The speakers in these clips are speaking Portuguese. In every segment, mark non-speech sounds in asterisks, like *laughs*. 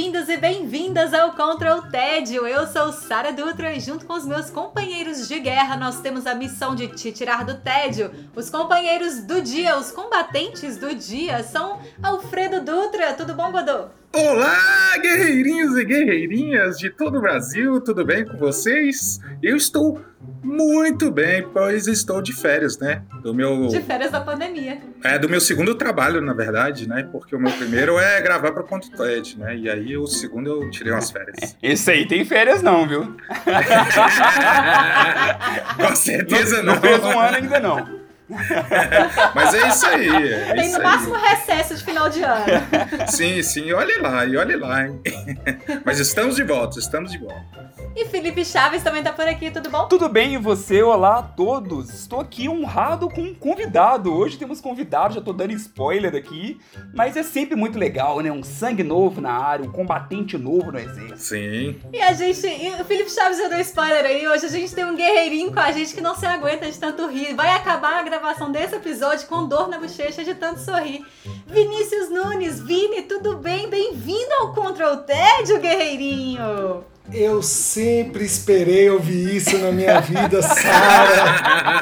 Bem-vindos e bem-vindas ao Contra o Tédio. Eu sou Sara Dutra e junto com os meus companheiros de guerra nós temos a missão de te tirar do tédio. Os companheiros do dia, os combatentes do dia são Alfredo Dutra. Tudo bom, Godô? Olá, guerreirinhos e guerreirinhas de todo o Brasil, tudo bem com vocês? Eu estou muito bem, pois estou de férias, né? Do meu De férias da pandemia. É, do meu segundo trabalho, na verdade, né? Porque o meu primeiro é gravar para o Ponto TED, né? E aí o segundo eu tirei umas férias. *laughs* Esse aí tem férias não, viu? *laughs* com certeza não. Não fez um ano ainda não. *laughs* Mas é isso aí. É Tem isso no máximo aí. recesso de final de ano. *laughs* Sim, sim, olhe lá, e olhe lá, hein? *laughs* Mas estamos de volta, estamos de volta. E Felipe Chaves também tá por aqui, tudo bom? Tudo bem, e você? Olá a todos. Estou aqui honrado com um convidado. Hoje temos convidado, já tô dando spoiler aqui, mas é sempre muito legal, né? Um sangue novo na área, um combatente novo no exército. Sim. E a gente, e o Felipe Chaves já deu spoiler aí, hoje a gente tem um guerreirinho com a gente que não se aguenta de tanto rir. Vai acabar a gravação desse episódio com dor na bochecha de tanto sorrir. Vinícius Nunes, Vini, tudo bem? Bem-vindo ao Control Tédio, guerreirinho! Eu sempre esperei ouvir isso na minha vida, Sara.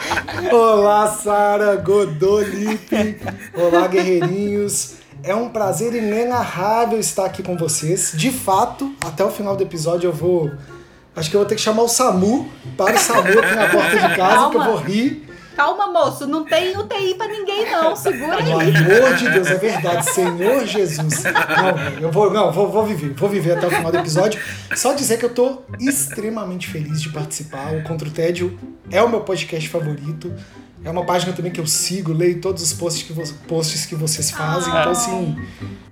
Olá, Sara Godolipe. Olá, guerreirinhos. É um prazer inenarrável estar aqui com vocês. De fato, até o final do episódio eu vou. Acho que eu vou ter que chamar o Samu para o Samu aqui na porta de casa, Calma. que eu vou rir Calma, moço, não tem UTI pra ninguém, não. Segura aí. Pelo amor de Deus, é verdade. Senhor Jesus. Não, eu vou, não, vou, vou viver. Vou viver até o final do episódio. Só dizer que eu tô extremamente feliz de participar. O Contra o Tédio é o meu podcast favorito. É uma página também que eu sigo, leio todos os posts que, vo posts que vocês fazem. Então, assim.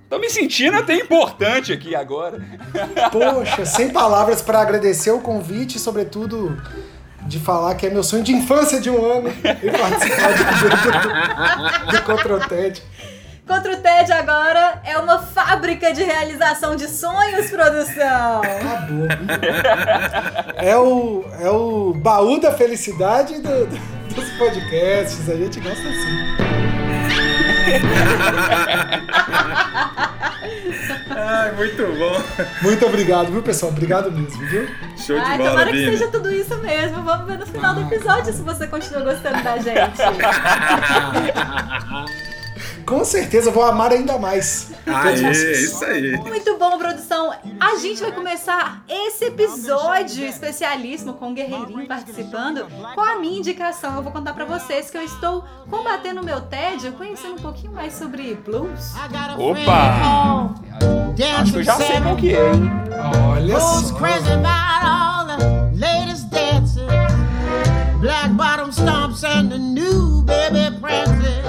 Tô me sentindo até importante aqui agora. Poxa, sem palavras para agradecer o convite e, sobretudo, de falar que é meu sonho de infância de um ano e participar do, do, do Contra o TED. Contra o TED agora é uma fábrica de realização de sonhos, produção. Acabou. É o, é o baú da felicidade do, dos podcasts. A gente gosta assim. *laughs* Ai, muito bom. Muito obrigado, viu, pessoal? Obrigado mesmo, viu? Show de Ai, bola, tomara que seja tudo isso mesmo. Vamos ver no final do episódio se você continua gostando da gente. *laughs* Com certeza vou amar ainda mais. Ah, é, isso aí. Muito bom, produção. A gente vai começar esse episódio especialíssimo com o Guerreirinho participando com a minha indicação. Eu vou contar para vocês que eu estou combatendo o meu tédio, conhecendo um pouquinho mais sobre blues. Opa! Acho que eu já sei qual que é, hein? Olha só. Black bottom stomps and the new baby princess.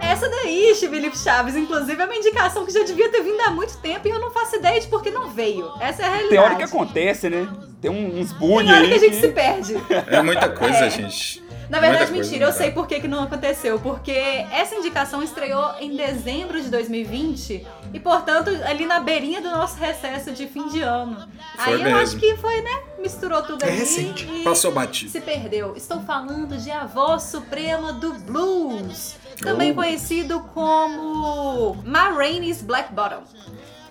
Essa daí, Felipe Chaves, inclusive, é uma indicação que já devia ter vindo há muito tempo e eu não faço ideia de por que não veio. Essa é a realidade. Tem hora que acontece, né? Tem uns bullying aí. Tem hora que a gente que... se perde. É muita coisa, é. gente. Na verdade, mentira, eu sei por que, que não aconteceu. Porque essa indicação estreou em dezembro de 2020 e, portanto, ali na beirinha do nosso recesso de fim de ano. Foi Aí mesmo. eu acho que foi, né? Misturou tudo é ali. Recente. Passou batido. Se perdeu. Estou falando de a voz suprema do blues também oh. conhecido como Ma Rainey's Black Bottom.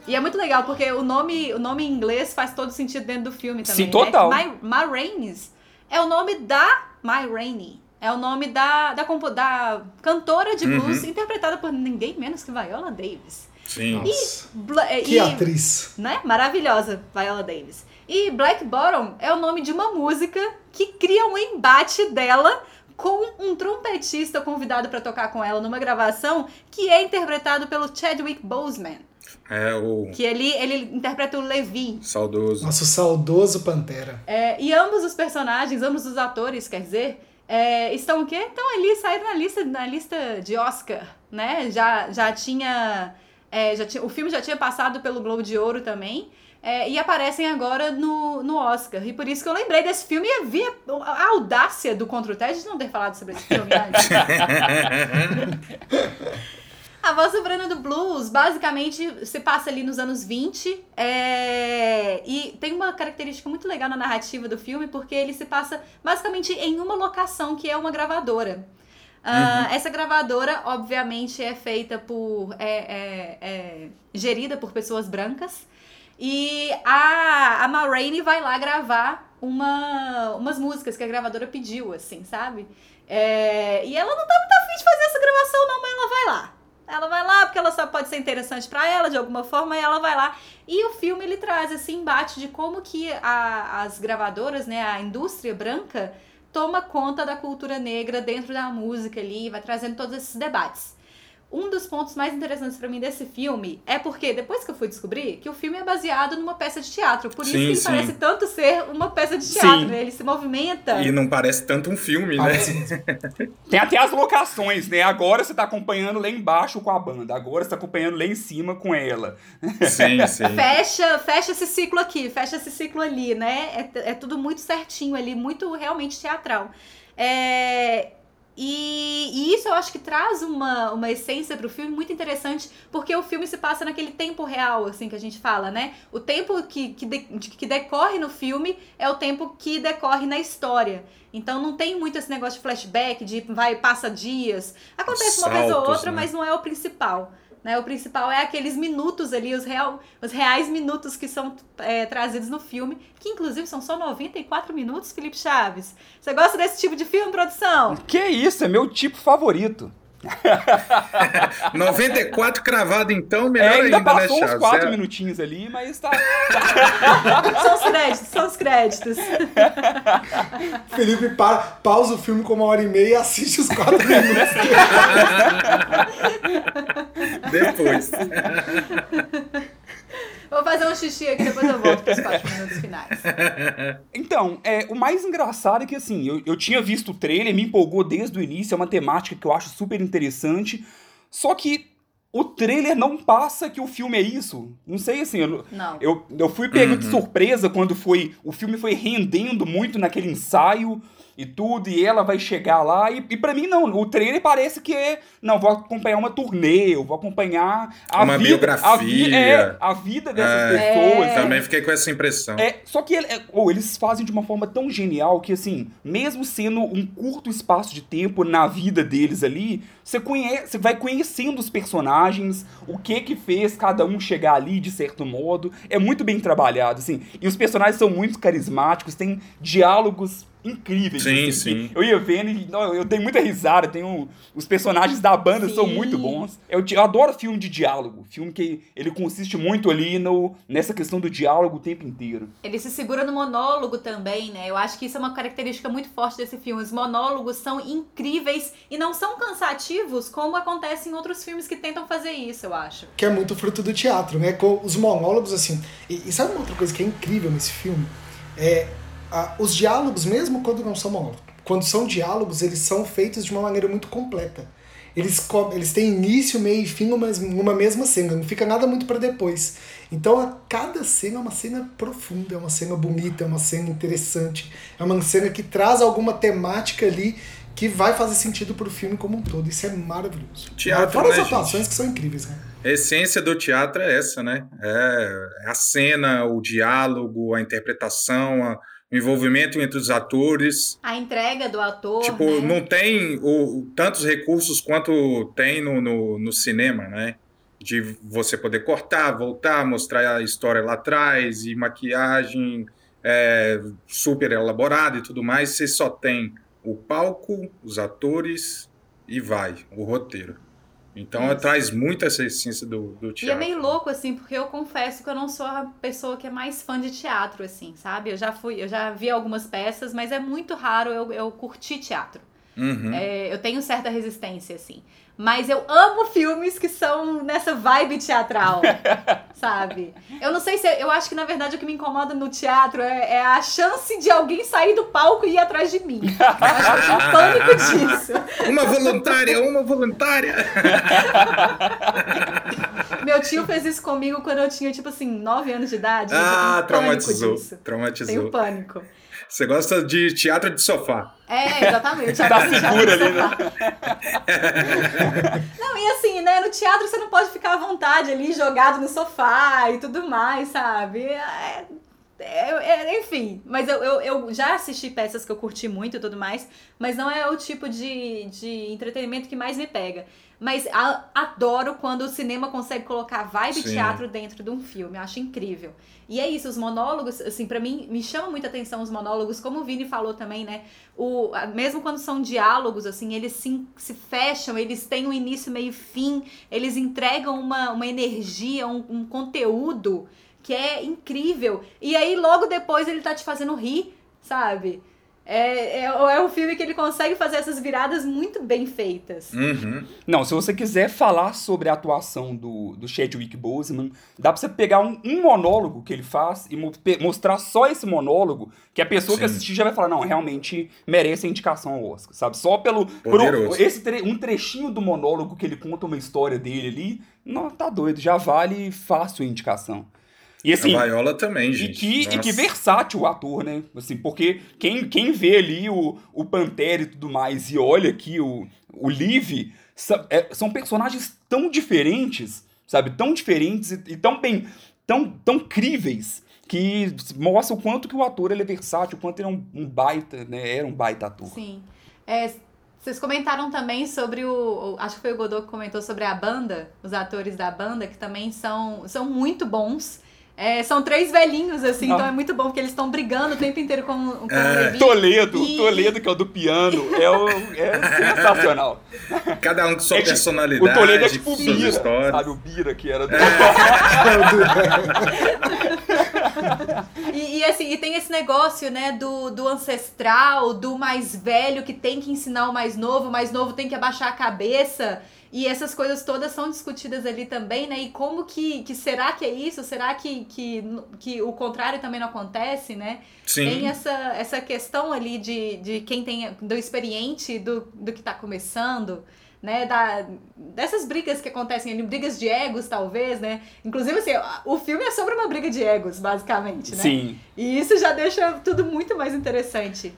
E é muito legal, porque o nome, o nome em inglês faz todo sentido dentro do filme também. Sim, total. Né? Ma, Ma Rainey's é o nome da Ma Rainey. É o nome da, da, da cantora de blues, uhum. interpretada por ninguém menos que Viola Davis. Sim. E, que e, atriz. Né? Maravilhosa, Viola Davis. E Black Bottom é o nome de uma música que cria um embate dela com um trompetista convidado para tocar com ela numa gravação que é interpretado pelo Chadwick Boseman. É o. Que ele, ele interpreta o Levi. Saudoso. Nosso saudoso Pantera. É, e ambos os personagens, ambos os atores, quer dizer, é, estão o quê? Estão ali, saíram na lista, na lista de Oscar, né? Já, já tinha. É, já tinha, o filme já tinha passado pelo Globo de Ouro também. É, e aparecem agora no, no Oscar. E por isso que eu lembrei desse filme e vi a, a audácia do Contra o Ted de não ter falado sobre esse filme antes. *laughs* A Voz Soberana do Blues, basicamente, se passa ali nos anos 20. É... E tem uma característica muito legal na narrativa do filme, porque ele se passa basicamente em uma locação, que é uma gravadora. Uh, uhum. Essa gravadora, obviamente, é feita por. É, é, é, gerida por pessoas brancas. E a, a Ma Rainey vai lá gravar uma, umas músicas que a gravadora pediu, assim, sabe? É, e ela não tá muito afim de fazer essa gravação, não, mas ela vai lá. Ela vai lá porque ela só pode ser interessante para ela de alguma forma e ela vai lá. E o filme ele traz esse embate de como que a, as gravadoras, né, a indústria branca toma conta da cultura negra dentro da música ali, vai trazendo todos esses debates. Um dos pontos mais interessantes para mim desse filme é porque depois que eu fui descobrir que o filme é baseado numa peça de teatro, por isso sim, que ele sim. parece tanto ser uma peça de teatro, né? Ele se movimenta. E não parece tanto um filme, né? *laughs* Tem até as locações, né? Agora você tá acompanhando lá embaixo com a banda, agora você tá acompanhando lá em cima com ela. Sim, *laughs* sim. Fecha, fecha esse ciclo aqui, fecha esse ciclo ali, né? É, é tudo muito certinho ali, muito realmente teatral. É, e, e, isso eu acho que traz uma, uma essência pro filme muito interessante, porque o filme se passa naquele tempo real, assim, que a gente fala, né? O tempo que, que, de, que decorre no filme é o tempo que decorre na história. Então não tem muito esse negócio de flashback, de vai, passa dias. Acontece Saltos, uma vez ou outra, né? mas não é o principal. Né? O principal é aqueles minutos ali, os, real, os reais minutos que são é, trazidos no filme, que inclusive são só 94 minutos, Felipe Chaves. Você gosta desse tipo de filme, produção? Que isso, é meu tipo favorito. *laughs* 94 cravado então, melhor é, ainda, ainda né, passou uns 4 é. minutinhos ali, mas tá. *laughs* são os créditos, são os créditos. *laughs* Felipe para, pausa o filme com uma hora e meia e assiste os 4 minutos. Depois. Vou fazer um xixi aqui, depois eu volto para os quatro minutos finais. *laughs* Então, é, o mais engraçado é que, assim, eu, eu tinha visto o trailer, me empolgou desde o início, é uma temática que eu acho super interessante, só que o trailer não passa que o filme é isso. Não sei, assim, eu, não. eu, eu fui pego uhum. de surpresa quando foi o filme foi rendendo muito naquele ensaio, e tudo, e ela vai chegar lá, e, e para mim não, o trailer parece que é, não, vou acompanhar uma turnê, eu vou acompanhar a uma vida, biografia, a, vi, é, a vida dessas é, pessoas. É. Também fiquei com essa impressão. É, só que ele, oh, eles fazem de uma forma tão genial que, assim, mesmo sendo um curto espaço de tempo na vida deles ali, você, conhece, você vai conhecendo os personagens, o que que fez cada um chegar ali de certo modo, é muito bem trabalhado, assim, e os personagens são muito carismáticos, tem diálogos incríveis. Sim, assim, sim. Eu ia vendo e não, eu tenho muita risada, tenho os personagens da banda sim. são muito bons. Eu, eu, adoro filme de diálogo, filme que ele consiste muito ali no, nessa questão do diálogo o tempo inteiro. Ele se segura no monólogo também, né? Eu acho que isso é uma característica muito forte desse filme. Os monólogos são incríveis e não são cansativos como acontece em outros filmes que tentam fazer isso, eu acho. Que é muito fruto do teatro, né? Com os monólogos, assim. E, e sabe uma outra coisa que é incrível nesse filme? É ah, os diálogos, mesmo quando não são monólogos, quando são diálogos, eles são feitos de uma maneira muito completa. Eles, eles têm início, meio e fim numa, numa mesma cena, não fica nada muito para depois. Então, a cada cena é uma cena profunda, é uma cena bonita, é uma cena interessante, é uma cena que traz alguma temática ali que vai fazer sentido pro filme como um todo. Isso é maravilhoso. Teatro, Fora né, as atuações gente? que são incríveis, né? A essência do teatro é essa, né? É a cena, o diálogo, a interpretação, a o envolvimento entre os atores. A entrega do ator. Tipo, né? não tem o, tantos recursos quanto tem no, no, no, cinema, né? De você poder cortar, voltar, mostrar a história lá atrás, e maquiagem é, super elaborada e tudo mais. Você só tem o palco, os atores e vai, o roteiro. Então Isso. traz muito essa essência do, do teatro. E é meio louco, assim, porque eu confesso que eu não sou a pessoa que é mais fã de teatro, assim, sabe? Eu já fui, eu já vi algumas peças, mas é muito raro eu, eu curtir teatro. Uhum. É, eu tenho certa resistência, assim. Mas eu amo filmes que são nessa vibe teatral, *laughs* sabe? Eu não sei se. Eu acho que na verdade o que me incomoda no teatro é, é a chance de alguém sair do palco e ir atrás de mim. Eu acho que eu tenho pânico *laughs* disso. Uma voluntária, uma voluntária. *laughs* Meu tio fez isso comigo quando eu tinha, tipo assim, 9 anos de idade. Ah, eu traumatizou. Disso. Traumatizou. Tenho pânico. Você gosta de teatro de sofá. É, exatamente. Tá segura ali, né? *laughs* Não, e assim, né? No teatro você não pode ficar à vontade ali, jogado no sofá e tudo mais, sabe? É, é, é, enfim, mas eu, eu, eu, já assisti peças que eu curti muito e tudo mais, mas não é o tipo de, de entretenimento que mais me pega. Mas a, adoro quando o cinema consegue colocar vibe Sim. teatro dentro de um filme. Eu acho incrível. E é isso, os monólogos, assim, para mim, me chama muita atenção os monólogos, como o Vini falou também, né? O, mesmo quando são diálogos, assim, eles se, se fecham, eles têm um início, meio e fim, eles entregam uma, uma energia, um, um conteúdo que é incrível. E aí, logo depois, ele tá te fazendo rir, sabe? É, é, é um filme que ele consegue fazer essas viradas muito bem feitas. Uhum. Não, se você quiser falar sobre a atuação do, do Chadwick Boseman, dá pra você pegar um, um monólogo que ele faz e mo mostrar só esse monólogo, que a pessoa Sim. que assistir já vai falar, não, realmente merece a indicação ao Oscar, sabe? Só pelo... Por esse tre um trechinho do monólogo que ele conta uma história dele ali, não, tá doido, já vale fácil a indicação. E, assim, a Viola também, gente. E que, e que versátil o ator, né? Assim, porque quem, quem vê ali o, o Pantera e tudo mais e olha aqui o, o Liv, é, são personagens tão diferentes, sabe? Tão diferentes e, e tão bem, tão, tão críveis que mostra o quanto que o ator ele é versátil, o quanto ele é um, um baita, né? Era um baita ator. Sim. É, vocês comentaram também sobre o. Acho que foi o Godot que comentou sobre a banda, os atores da banda, que também são, são muito bons. É, são três velhinhos, assim, Não. então é muito bom, porque eles estão brigando o tempo inteiro com, com é. o Levi. Toledo, e... Toledo, que é o do piano, é, o, é sensacional. Cada um com sua é, personalidade. O Toledo é tipo o Bira, sabe? O Bira, que era do... É. *laughs* e, e, assim, e tem esse negócio, né, do, do ancestral, do mais velho que tem que ensinar o mais novo, o mais novo tem que abaixar a cabeça. E essas coisas todas são discutidas ali também, né? E como que, que será que é isso? Será que, que, que o contrário também não acontece, né? Sim. Tem essa, essa questão ali de, de quem tem, do experiente, do, do que está começando, né? Da, dessas brigas que acontecem ali, brigas de egos, talvez, né? Inclusive, assim, o filme é sobre uma briga de egos, basicamente, né? Sim. E isso já deixa tudo muito mais interessante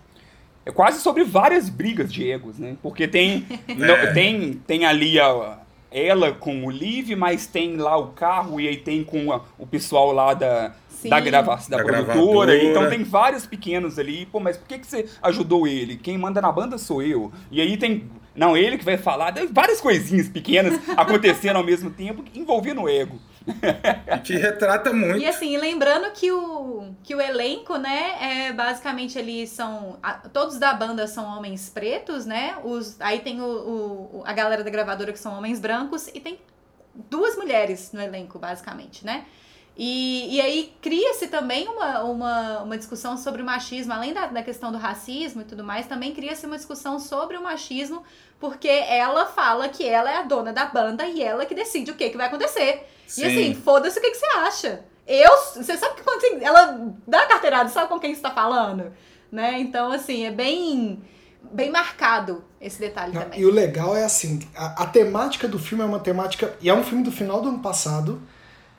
é quase sobre várias brigas de egos, né? Porque tem, *laughs* é. tem, tem ali a, ela com o Liv, mas tem lá o carro e aí tem com a, o pessoal lá da, da, gravação da, da produtora. Gravadora. Então tem vários pequenos ali. Pô, mas por que, que você ajudou ele? Quem manda na banda sou eu. E aí tem. Não, ele que vai falar. Várias coisinhas pequenas acontecendo ao mesmo tempo, envolvendo o ego. que retrata muito. E assim, lembrando que o, que o elenco, né, é basicamente eles são. A, todos da banda são homens pretos, né? Os, aí tem o, o, a galera da gravadora que são homens brancos e tem duas mulheres no elenco, basicamente, né? E, e aí cria-se também uma, uma, uma discussão sobre o machismo, além da, da questão do racismo e tudo mais, também cria-se uma discussão sobre o machismo, porque ela fala que ela é a dona da banda e ela que decide o que, que vai acontecer. Sim. E assim, foda-se o que, que você acha. Eu, você sabe que quando assim, ela dá a carteirada, sabe com quem você tá falando? Né? Então, assim, é bem bem marcado esse detalhe Não, também. E o legal é assim, a, a, temática do filme é uma temática, e é um filme do final do ano passado.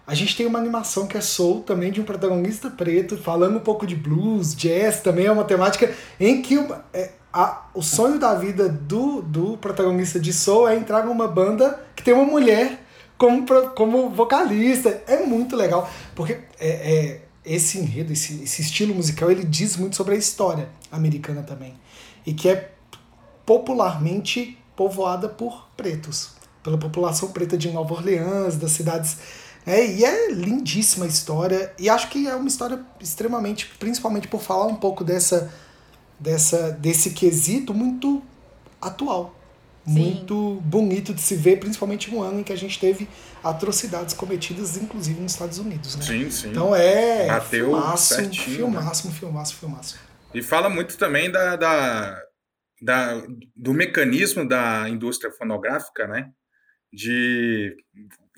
A gente tem uma animação que é Soul, também de um protagonista preto, falando um pouco de blues, jazz, também é uma temática em que é, a, o sonho da vida do, do protagonista de Soul é entrar numa banda que tem uma mulher como, como vocalista. É muito legal, porque é, é, esse enredo, esse, esse estilo musical, ele diz muito sobre a história americana também. E que é popularmente povoada por pretos, pela população preta de Nova Orleans, das cidades. É, e é lindíssima a história. E acho que é uma história extremamente, principalmente por falar um pouco dessa, dessa desse quesito muito atual muito bonito de se ver, principalmente no ano em que a gente teve atrocidades cometidas, inclusive nos Estados Unidos, né? Sim, sim. Então é Bateu filmaço, certinho, filmaço, né? filmaço, filmaço. E fala muito também da, da, da, do mecanismo da indústria fonográfica, né? De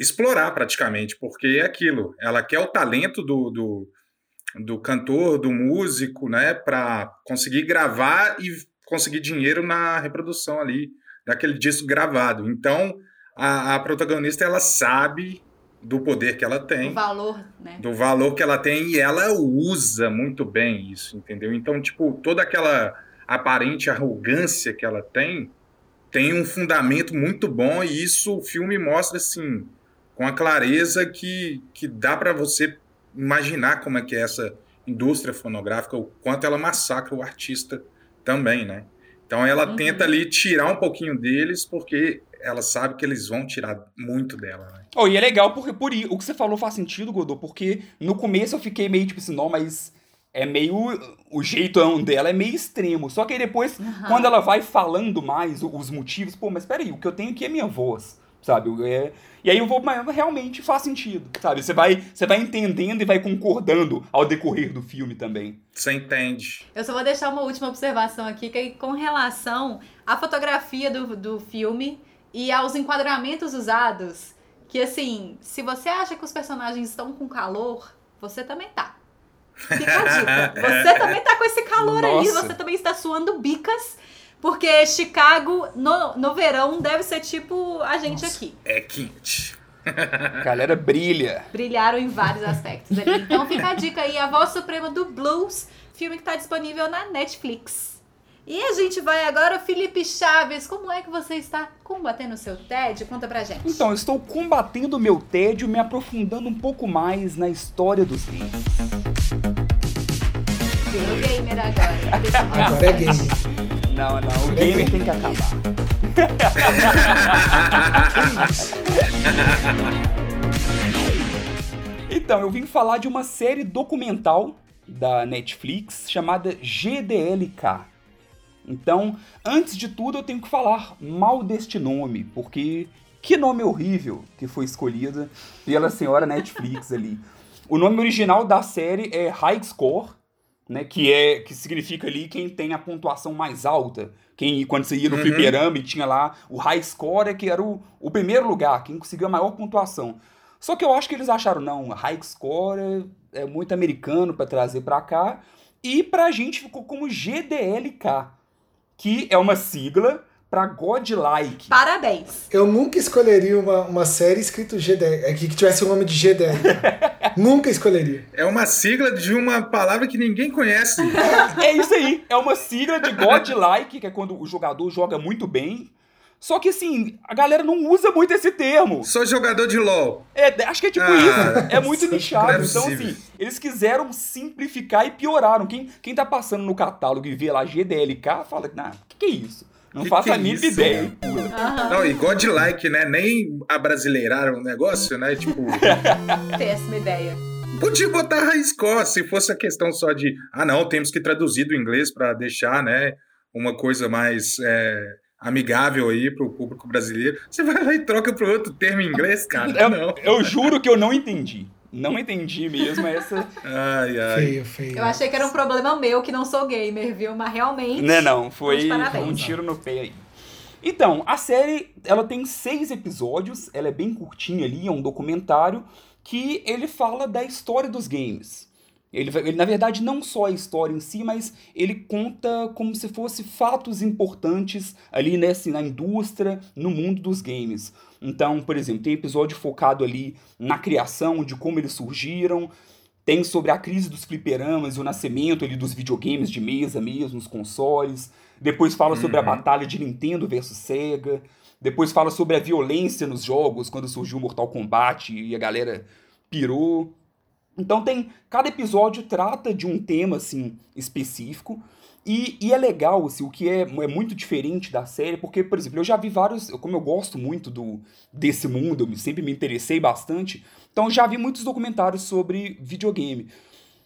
explorar praticamente, porque é aquilo, ela quer o talento do, do, do cantor, do músico, né? Para conseguir gravar e conseguir dinheiro na reprodução ali daquele disco gravado. Então, a, a protagonista ela sabe do poder que ela tem. Do valor, né? Do valor que ela tem e ela usa muito bem isso, entendeu? Então, tipo, toda aquela aparente arrogância que ela tem tem um fundamento muito bom e isso o filme mostra assim com a clareza que, que dá para você imaginar como é que é essa indústria fonográfica, o quanto ela massacra o artista também, né? Então ela uhum. tenta ali tirar um pouquinho deles porque ela sabe que eles vão tirar muito dela, né? Oh, e é legal porque por o que você falou faz sentido, Godô, porque no começo eu fiquei meio tipo assim, não, mas é meio. O jeitão dela é meio extremo. Só que aí depois, uhum. quando ela vai falando mais os motivos, pô, mas peraí, o que eu tenho aqui é minha voz, sabe? É, e aí eu vou, mas realmente faz sentido, sabe? Você vai, você vai entendendo e vai concordando ao decorrer do filme também. Você entende. Eu só vou deixar uma última observação aqui, que é com relação à fotografia do, do filme e aos enquadramentos usados, que assim, se você acha que os personagens estão com calor, você também tá. Fica a dica. *laughs* Você também tá com esse calor Nossa. aí, você também está suando bicas. Porque Chicago, no, no verão, deve ser tipo a gente Nossa, aqui. É quente. A galera brilha. Brilharam em vários aspectos ali. Então fica a dica aí, A Voz Suprema do Blues, filme que está disponível na Netflix. E a gente vai agora, Felipe Chaves, como é que você está combatendo o seu tédio? Conta pra gente. Então, eu estou combatendo o meu tédio, me aprofundando um pouco mais na história dos games. Virou gamer agora. Agora é gamer. Não, não, o gamer tem que acabar. então, eu vim falar de uma série documental da Netflix chamada GDLK então, antes de tudo, eu tenho que falar mal deste nome, porque que nome horrível que foi escolhido pela senhora Netflix ali. O nome original da série é High Score, né, que é que significa ali quem tem a pontuação mais alta. Quem quando você ia no uhum. fliperama e tinha lá o high score, é que era o, o primeiro lugar, quem conseguiu a maior pontuação. Só que eu acho que eles acharam não, high score é, é muito americano para trazer para cá e pra gente ficou como GDLK que é uma sigla para Godlike. Parabéns. Eu nunca escolheria uma, uma série escrito GDL, é, que tivesse o nome de GDL. *laughs* nunca escolheria. É uma sigla de uma palavra que ninguém conhece. é isso aí. É uma sigla de Godlike, que é quando o jogador joga muito bem. Só que assim, a galera não usa muito esse termo. Sou jogador de LOL. É, acho que é tipo ah, isso. É muito nichado. É então, assim, eles quiseram simplificar e pioraram. Quem, quem tá passando no catálogo e vê lá GDLK, fala, nah, o que, que é isso? Não que faço a mínima ideia. Uhum. Não, e godlike, né? Nem abrasileiraram o negócio, né? Tipo. *laughs* Péssima ideia. Podia botar raiz score se fosse a questão só de. Ah, não, temos que traduzir do inglês para deixar, né? Uma coisa mais. É amigável aí pro público brasileiro. Você vai lá e troca pro outro termo em inglês, cara. Eu, não. eu juro que eu não entendi. Não entendi mesmo essa. *laughs* Ai, ai. Feio, feio. Eu achei que era um problema meu que não sou gamer, viu? Mas realmente. Não, não. Foi um tiro no pé aí. Então, a série ela tem seis episódios, ela é bem curtinha ali, é um documentário que ele fala da história dos games. Ele, ele, na verdade, não só a história em si, mas ele conta como se fosse fatos importantes ali nessa, na indústria, no mundo dos games. Então, por exemplo, tem episódio focado ali na criação, de como eles surgiram, tem sobre a crise dos fliperamas e o nascimento ali dos videogames de mesa mesmo, os consoles. Depois fala uhum. sobre a uhum. batalha de Nintendo versus Sega. Depois fala sobre a violência nos jogos, quando surgiu o Mortal Kombat e a galera pirou. Então tem. Cada episódio trata de um tema assim específico. E, e é legal, assim, o que é, é muito diferente da série, porque, por exemplo, eu já vi vários. Como eu gosto muito do desse mundo, eu sempre me interessei bastante, então já vi muitos documentários sobre videogame.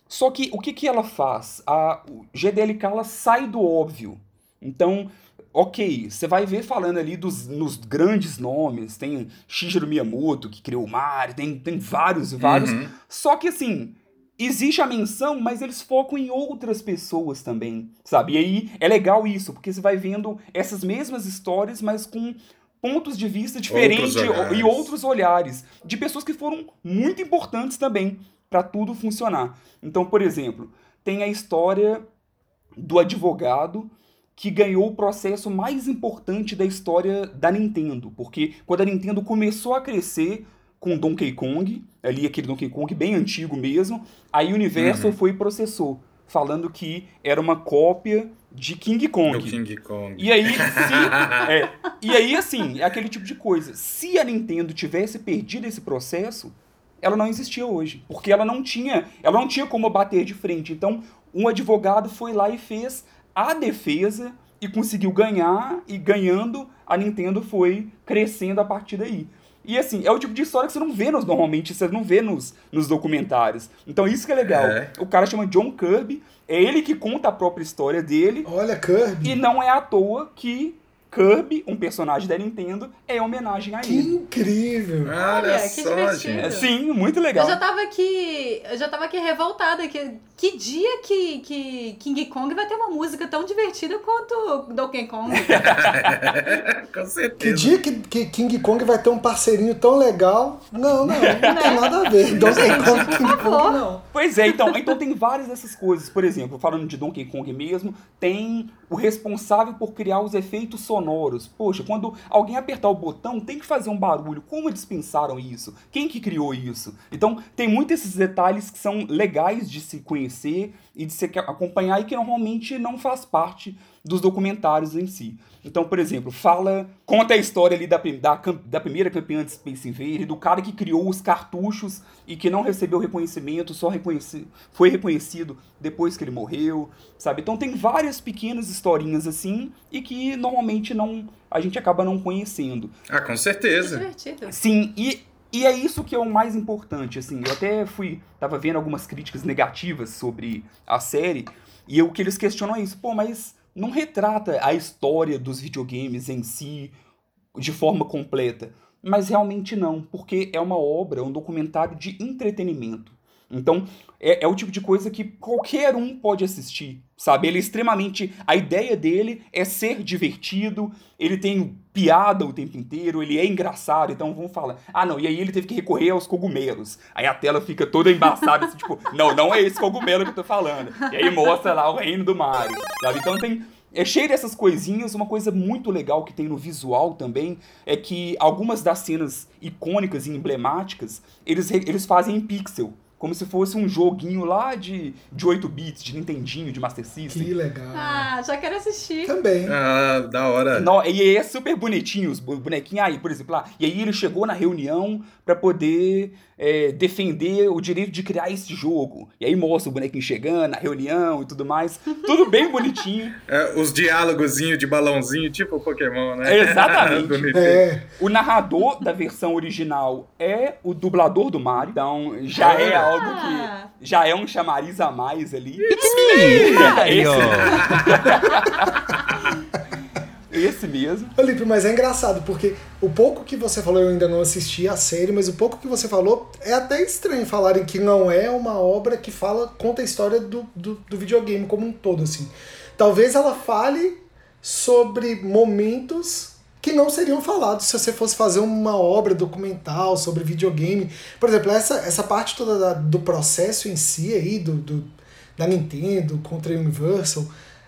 Só que o que, que ela faz? A GDLK ela sai do óbvio. Então, ok, você vai ver falando ali dos nos grandes nomes, tem Shigeru Miyamoto, que criou o Mario, tem, tem vários e vários. Uhum. Só que assim, existe a menção, mas eles focam em outras pessoas também, sabe? E aí é legal isso, porque você vai vendo essas mesmas histórias, mas com pontos de vista diferentes outros e outros olhares de pessoas que foram muito importantes também para tudo funcionar. Então, por exemplo, tem a história do advogado que ganhou o processo mais importante da história da Nintendo, porque quando a Nintendo começou a crescer, com Donkey Kong, ali aquele Donkey Kong bem antigo mesmo. Aí o Universal Uhum. foi e processou, falando que era uma cópia de King Kong. Do King Kong. E aí, se, *laughs* é, e aí, assim, é aquele tipo de coisa. Se a Nintendo tivesse perdido esse processo, ela não existia hoje. Porque ela não tinha, ela não tinha como bater de frente. Então, um advogado foi lá e fez a defesa e conseguiu ganhar, e ganhando, a Nintendo foi crescendo a partir daí. E assim, é o tipo de história que você não vê nos, normalmente, você não vê nos, nos documentários. Então isso que é legal. É. O cara chama John Kirby, é ele que conta a própria história dele, Olha, Kirby. e não é à toa que Kirby, um personagem da Nintendo, é homenagem a Que ele. incrível. Olha, Olha, que só, divertido. gente. É, sim, muito Eu legal. já tava aqui. Eu já tava aqui revoltada. Que, que dia que, que King Kong vai ter uma música tão divertida quanto Donkey Kong? *laughs* Com Que certeza. dia que, que King Kong vai ter um parceirinho tão legal? Não, não, não tem nada a ver. *laughs* Donkey Kong, King Kong, não. Pois é, então, então tem várias dessas coisas. Por exemplo, falando de Donkey Kong mesmo, tem o responsável por criar os efeitos sonoros. Poxa, quando alguém apertar o botão, tem que fazer um barulho. Como eles pensaram isso? Quem que criou isso? Então, tem muitos esses detalhes que são legais de se conhecer e de se acompanhar e que normalmente não faz parte dos documentários em si. Então, por exemplo, fala, conta a história ali da, da, da primeira campeã de Space Invader, do cara que criou os cartuchos e que não recebeu reconhecimento, só reconheci, foi reconhecido depois que ele morreu, sabe? Então tem várias pequenas historinhas assim e que normalmente não a gente acaba não conhecendo. Ah, com Que certeza. divertido. Sim, e, e é isso que é o mais importante, assim. Eu até fui, tava vendo algumas críticas negativas sobre a série, e o que eles questionam é isso, pô, mas não retrata a história dos videogames em si de forma completa. Mas realmente não, porque é uma obra, um documentário de entretenimento. Então, é, é o tipo de coisa que qualquer um pode assistir, sabe? Ele é extremamente. A ideia dele é ser divertido, ele tem piada o tempo inteiro, ele é engraçado, então vamos falar. Ah, não, e aí ele teve que recorrer aos cogumelos. Aí a tela fica toda embaçada, assim, tipo, não, não é esse cogumelo que eu tô falando. E aí mostra lá o reino do Mario, sabe? Então tem. É cheio dessas coisinhas, uma coisa muito legal que tem no visual também é que algumas das cenas icônicas e emblemáticas, eles, eles fazem em pixel. Como se fosse um joguinho lá de, de 8 bits, de Nintendinho, de Master System. Que legal. Ah, já quero assistir. Também. Ah, da hora. No- e é super bonitinho os bonequinhos aí, por exemplo, lá. E aí ele chegou na reunião pra poder é, defender o direito de criar esse jogo. E aí mostra o bonequinho chegando na reunião e tudo mais. Tudo bem bonitinho. *laughs* É, os diálogozinhos de balãozinho, tipo o Pokémon, né? Exatamente. *laughs* Do Nintendo. É, O narrador da versão original é o dublador do Mario. Então já é algo Ah. que. Já é um chamariz a mais ali. Mario. Esse, *laughs* esse mesmo. Felipe, mas é engraçado, porque o pouco que você falou, eu ainda não assisti a série, mas o pouco que você falou é até estranho falarem que não é uma obra que fala, conta a história do, do, do videogame como um todo, assim. Talvez ela fale sobre momentos que não seriam falados se você fosse fazer uma obra documental sobre videogame. Por exemplo, essa, essa parte toda da- do processo em si aí, do, do- da Nintendo contra a Universal,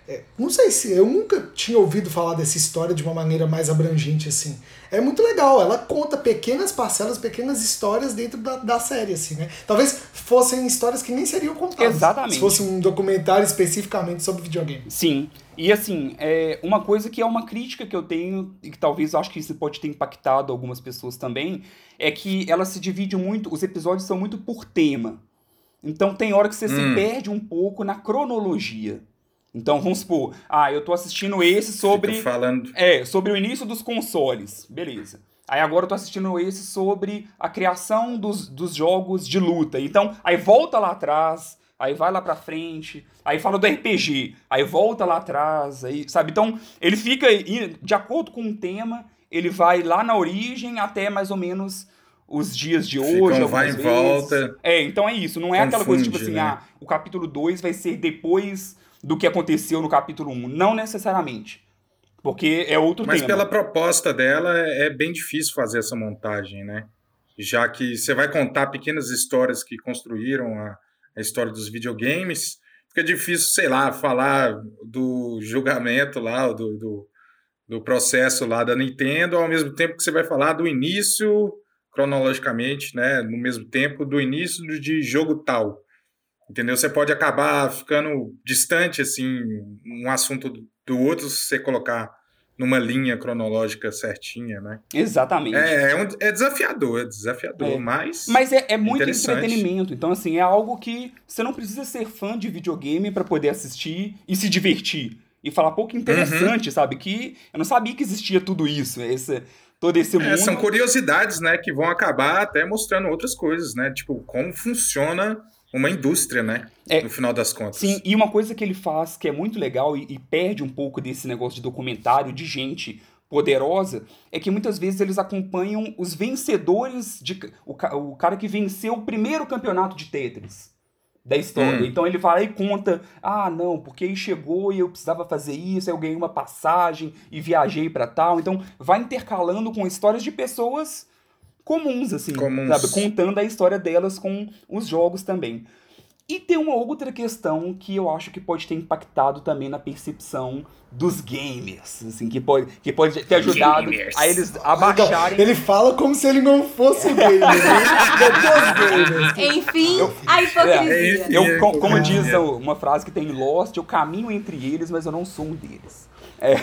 é, não sei se eu nunca tinha ouvido falar dessa história de uma maneira mais abrangente assim. É muito legal, ela conta pequenas parcelas, pequenas histórias dentro da, da série, assim, né? Talvez fossem histórias que nem seriam contadas. Exatamente. Se fosse um documentário especificamente sobre videogame. Sim. E assim, é uma coisa que é uma crítica que eu tenho, e que talvez eu acho que isso pode ter impactado algumas pessoas também, é que ela se divide muito, os episódios são muito por tema. Então tem hora que você se Hum. perde um pouco na cronologia. Então vamos supor, ah, eu tô assistindo esse sobre. Fica falando. É, sobre o início dos consoles. Beleza. Aí agora eu tô assistindo esse sobre a criação dos, dos jogos de luta. Então, aí volta lá atrás, aí vai lá pra frente, aí fala do RPG, aí volta lá atrás, aí, sabe? Então, ele fica de acordo com o tema, ele vai lá na origem até mais ou menos os dias de hoje, um vai algumas e volta. É, então é isso, não é aquela coisa tipo Confunde, assim, né? ah, o capítulo 2 vai ser depois do que aconteceu no capítulo 1. Um. Não necessariamente. Porque é outro Mas tema. pela proposta dela, é é bem difícil fazer essa montagem, né? Já que você vai contar pequenas histórias que construíram a, a história dos videogames, fica difícil, sei lá, falar do julgamento lá, do, do, do processo lá da Nintendo, ao mesmo tempo que você vai falar do início cronologicamente, né, no mesmo tempo do início de jogo tal. Entendeu? Você pode acabar ficando distante, assim, um assunto do outro, se você colocar numa linha cronológica certinha, né? Exatamente. É, é, um, é desafiador, é desafiador, é. mas. Mas é, é muito entretenimento. Então, assim, é algo que você não precisa ser fã de videogame para poder assistir e se divertir. E falar, pô, que interessante, uhum. sabe? Que eu não sabia que existia tudo isso. Esse, todo esse é, mundo. são curiosidades, né? Que vão acabar até mostrando outras coisas, né? Tipo, como funciona uma indústria, né? É, no final das contas. Sim, e uma coisa que ele faz que é muito legal e, e perde um pouco desse negócio de documentário de gente poderosa é que muitas vezes eles acompanham os vencedores de o, o cara que venceu o primeiro campeonato de Tetris da história. Hum. Então ele vai e conta: "Ah, não, porque aí chegou e eu precisava fazer isso, aí eu ganhei uma passagem e viajei para tal". Então vai intercalando com histórias de pessoas comuns, assim, comuns. sabe? Contando a história delas com os jogos também. E tem uma outra questão que eu acho que pode ter impactado também na percepção dos gamers, assim, que pode, que pode ter ajudado gamers. a eles abaixarem. Ele fala como se ele não fosse gamer. gamers. *laughs* Enfim, eu, a hipocrisia. É, eu, como diz uma frase que tem em Lost, eu caminho entre eles, mas eu não sou um deles. É.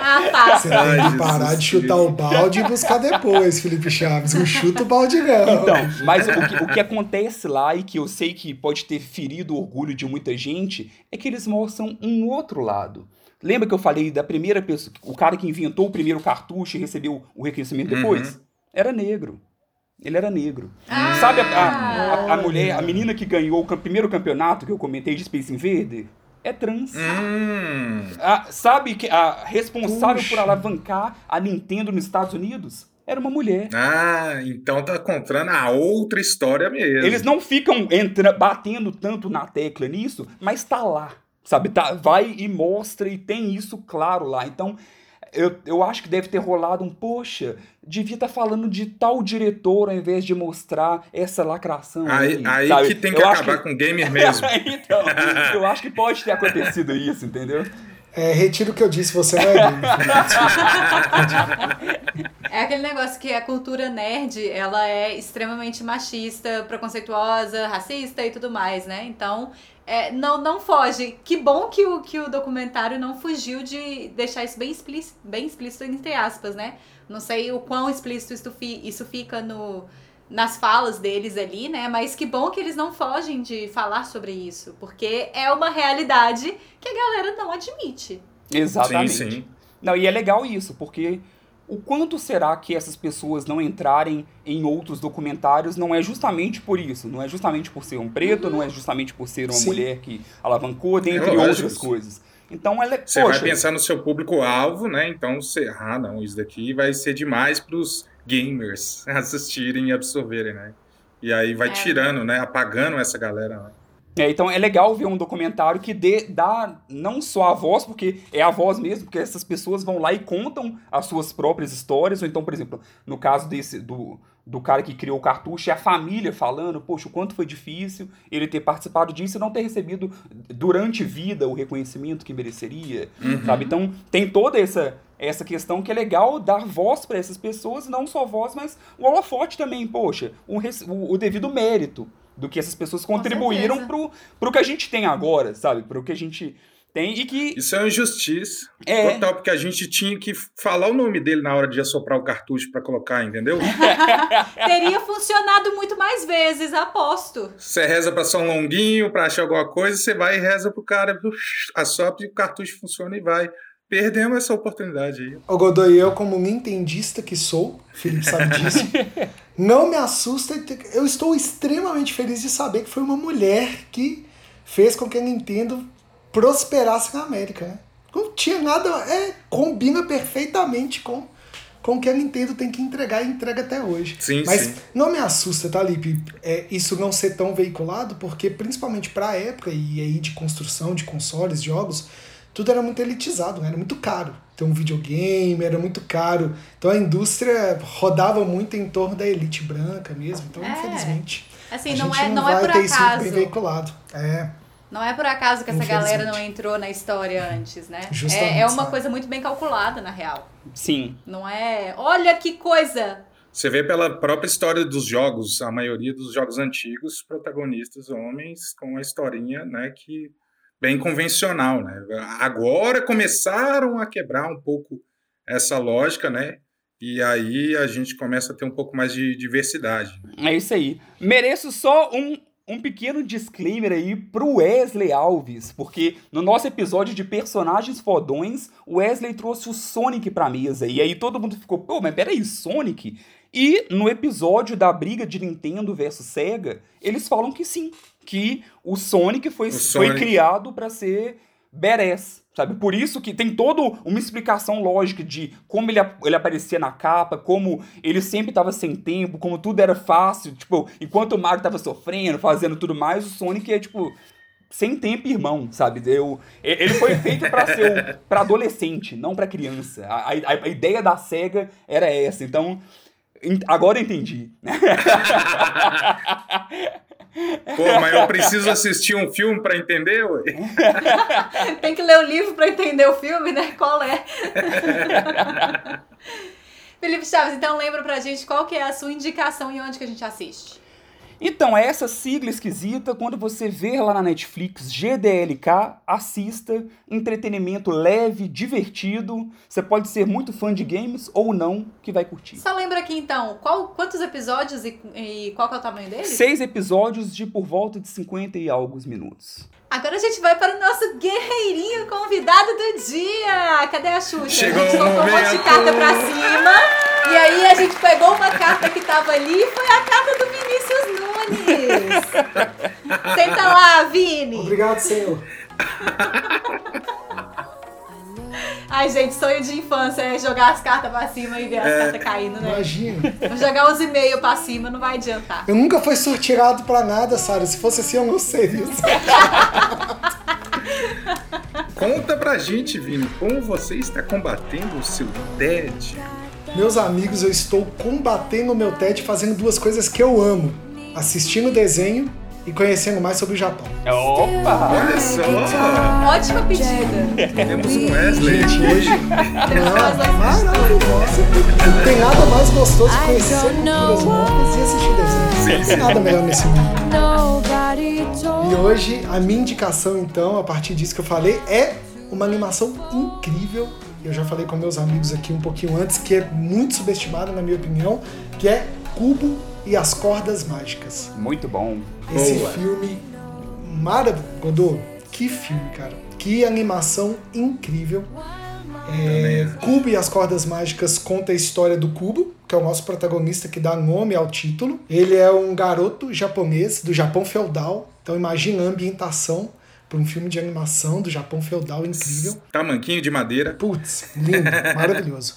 ah, tá. Você tem que parar de chutar o balde e buscar depois, Felipe Chaves. Não chuta o balde, não. Então, mas o que, o que acontece lá e que eu sei que pode ter ferido o orgulho de muita gente é que eles mostram um outro lado. Lembra que eu falei da primeira pessoa, o cara que inventou o primeiro cartucho e recebeu o reconhecimento depois? Uhum. Era negro. Ele era negro. Ah, Sabe a, a, a, mulher, a menina que ganhou o primeiro campeonato que eu comentei de Space Invader? É trans. Hum. A, sabe que a responsável Puxa. por alavancar a Nintendo nos Estados Unidos era uma mulher. Ah, então tá contando a outra história mesmo. Eles não ficam entra, batendo tanto na tecla nisso, mas tá lá. Sabe, tá, vai e mostra e tem isso claro lá. Então, eu, eu acho que deve ter rolado um, poxa, devia estar tá falando de tal diretor ao invés de mostrar essa lacração. Aí, aí, aí que tem que eu acabar que... com o gamer *laughs* mesmo. então, *laughs* eu acho que pode ter acontecido isso, entendeu? É, retiro o que eu disse, você não é gamer. é aquele negócio que a cultura nerd, ela é extremamente machista, preconceituosa, racista e tudo mais, né? Então, é, não, não foge. Que bom que o, que o documentário não fugiu de deixar isso bem explícito, bem explícito entre aspas, né? Não sei o quão explícito isso, fi, isso fica no, nas falas deles ali, né? Mas que bom que eles não fogem de falar sobre isso, porque é uma realidade que a galera não admite. Exatamente. Sim, sim. Não, e é legal isso, porque o quanto será que essas pessoas não entrarem em outros documentários não é justamente por isso, não é justamente por ser um preto, uhum. não é justamente por ser uma Sim. mulher que alavancou, dentre é outras coisas. Então ela Você poxa, vai pensar no seu público-alvo, né? Então você, ah, não, isso daqui vai ser demais para os gamers *laughs* assistirem e absorverem, né? E aí vai é. tirando, né? Apagando essa galera. Né? É, então é legal ver um documentário que dê, dá não só a voz, porque é a voz mesmo, porque essas pessoas vão lá e contam as suas próprias histórias, ou então, por exemplo, no caso desse do, do cara que criou o cartucho, é a família falando, poxa, o quanto foi difícil ele ter participado disso e não ter recebido durante vida o reconhecimento que mereceria, uhum. sabe? Então tem toda essa essa questão que é legal dar voz para essas pessoas, não só voz, mas o holofote também, poxa, o, o, o devido mérito do que essas pessoas contribuíram pro, pro que a gente tem agora, sabe? Pro que a gente tem e que. Isso é uma injustiça. É. Total, porque a gente tinha que falar o nome dele na hora de assoprar o cartucho para colocar, entendeu? *laughs* Teria funcionado muito mais vezes, aposto. Você reza para São Longuinho, para achar alguma coisa, você vai e reza pro cara, assopra e o cartucho funciona e vai. Perdemos essa oportunidade aí. Ô Godoy, eu como nintendista que sou, Felipe sabe *laughs* disso, não me assusta. Eu estou extremamente feliz de saber que foi uma mulher que fez com que a Nintendo prosperasse na América. Né? Não tinha nada. É, combina perfeitamente com, com o que a Nintendo tem que entregar e entrega até hoje. Sim, Mas sim. não me assusta, tá, Lipe? É, isso não ser tão veiculado, porque principalmente para a época e aí de construção de consoles, jogos tudo era muito elitizado, né? era muito caro. Ter um videogame era muito caro. Então a indústria rodava muito em torno da elite branca mesmo. Então, é. infelizmente. Assim, não, é, não, não é por acaso. bem veiculado. É. Não é por acaso que essa galera não entrou na história antes, né? Justamente, É, é uma sabe? coisa muito bem calculada, na real. Sim. Não é. Olha que coisa! Você vê pela própria história dos jogos, a maioria dos jogos antigos, protagonistas homens com a historinha, né, que bem convencional, né? Agora começaram a quebrar um pouco essa lógica, né? E aí a gente começa a ter um pouco mais de diversidade. né? É isso aí. Mereço só um, um pequeno disclaimer aí pro Wesley Alves, porque no nosso episódio de personagens fodões, o Wesley trouxe o Sonic pra mesa. E aí todo mundo ficou, pô, mas peraí, Sonic? E no episódio da briga de Nintendo versus Sega, eles falam que sim, que o Sonic foi, O foi Sonic. criado pra ser badass, sabe? Por isso que tem toda uma explicação lógica de como ele, ele aparecia na capa, como ele sempre tava sem tempo, como tudo era fácil, tipo, enquanto o Mario tava sofrendo, fazendo tudo mais, o Sonic é, tipo, sem tempo irmão, sabe? Eu, ele foi feito pra ser o, pra adolescente, não pra criança. A, a- a ideia da SEGA era essa, então... en- Agora eu entendi. *laughs* Pô, mas eu preciso assistir um filme para entender, ué? *laughs* Tem que ler o livro pra entender o filme, né? Qual é? *laughs* Felipe Chaves, então lembra pra gente qual que é a sua indicação e onde que a gente assiste. Então, é essa sigla esquisita, quando você ver lá na Netflix GDLK, assista, entretenimento leve, divertido. Você pode ser muito fã de games ou não, que vai curtir. Só lembra aqui então, qual, quantos episódios e, e qual é o tamanho deles? Seis episódios de por volta de 50 e alguns minutos. Agora a gente vai para o nosso guerreirinho convidado do dia. Cadê a Xuxa? Chegou a gente soltou um monte de carta pra cima. E aí a gente pegou uma carta que tava ali e foi a carta do Vinícius Nunes. *laughs* Senta lá, Vini. Obrigado, senhor. *laughs* Ai, gente, sonho de infância é jogar as cartas pra cima e ver as É. cartas caindo, né? Imagina. Vou jogar uns e-mails pra cima, não vai adiantar. Eu nunca fui sorteado pra nada, Sara. Se fosse assim, eu não seria. *laughs* Conta pra gente, Vini, como você está combatendo o seu TED? Meus amigos, eu estou combatendo o meu TED fazendo duas coisas que eu amo: assistindo desenho e conhecendo mais sobre o Japão. Opa! Olha só, Ótima pedida. temos um Wesley. Gente, hoje. Não, maravilhosa. Não tem nada mais gostoso que conhecer culturas novas e assistir desenho. Sim, Não tem nada melhor nesse mundo. Nobody told E hoje, a minha indicação, então, a partir disso que eu falei, é uma animação incrível. Eu já falei com meus amigos aqui um pouquinho antes, que é muito subestimada, na minha opinião, que é Cubo e as Cordas Mágicas. Muito bom. Esse Boa. filme maravilhoso. Godô, que filme, cara. Que animação incrível. É, Cubo e as Cordas Mágicas conta a história do Cubo, que é o nosso protagonista que dá nome ao título. Ele é um garoto japonês do Japão feudal. Então imagina a ambientação para um filme de animação do Japão feudal incrível. Tamanquinho de madeira. Putz, lindo, maravilhoso.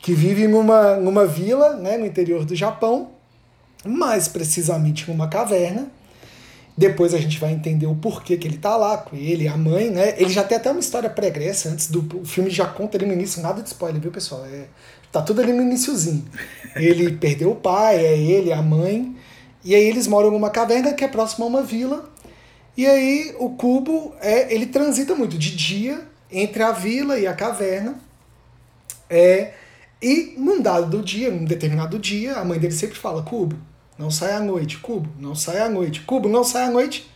Que vive numa, numa vila, né, no interior do Japão, mais precisamente numa caverna. Depois a gente vai entender o porquê que ele tá lá, com ele, a mãe, né? Ele já tem até uma história pregressa antes do. O filme já conta ali no início, nada de spoiler, viu, pessoal? É, tá tudo ali no iniciozinho. Ele *laughs* perdeu o pai, é ele, a mãe. E aí eles moram numa caverna que é próxima a uma vila. E aí o cubo é, ele transita muito de dia entre a vila e a caverna. É, e num dado dia, num determinado dia, a mãe dele sempre fala: Cubo, não sai à noite, Cubo, não sai à noite, Cubo, não sai à noite.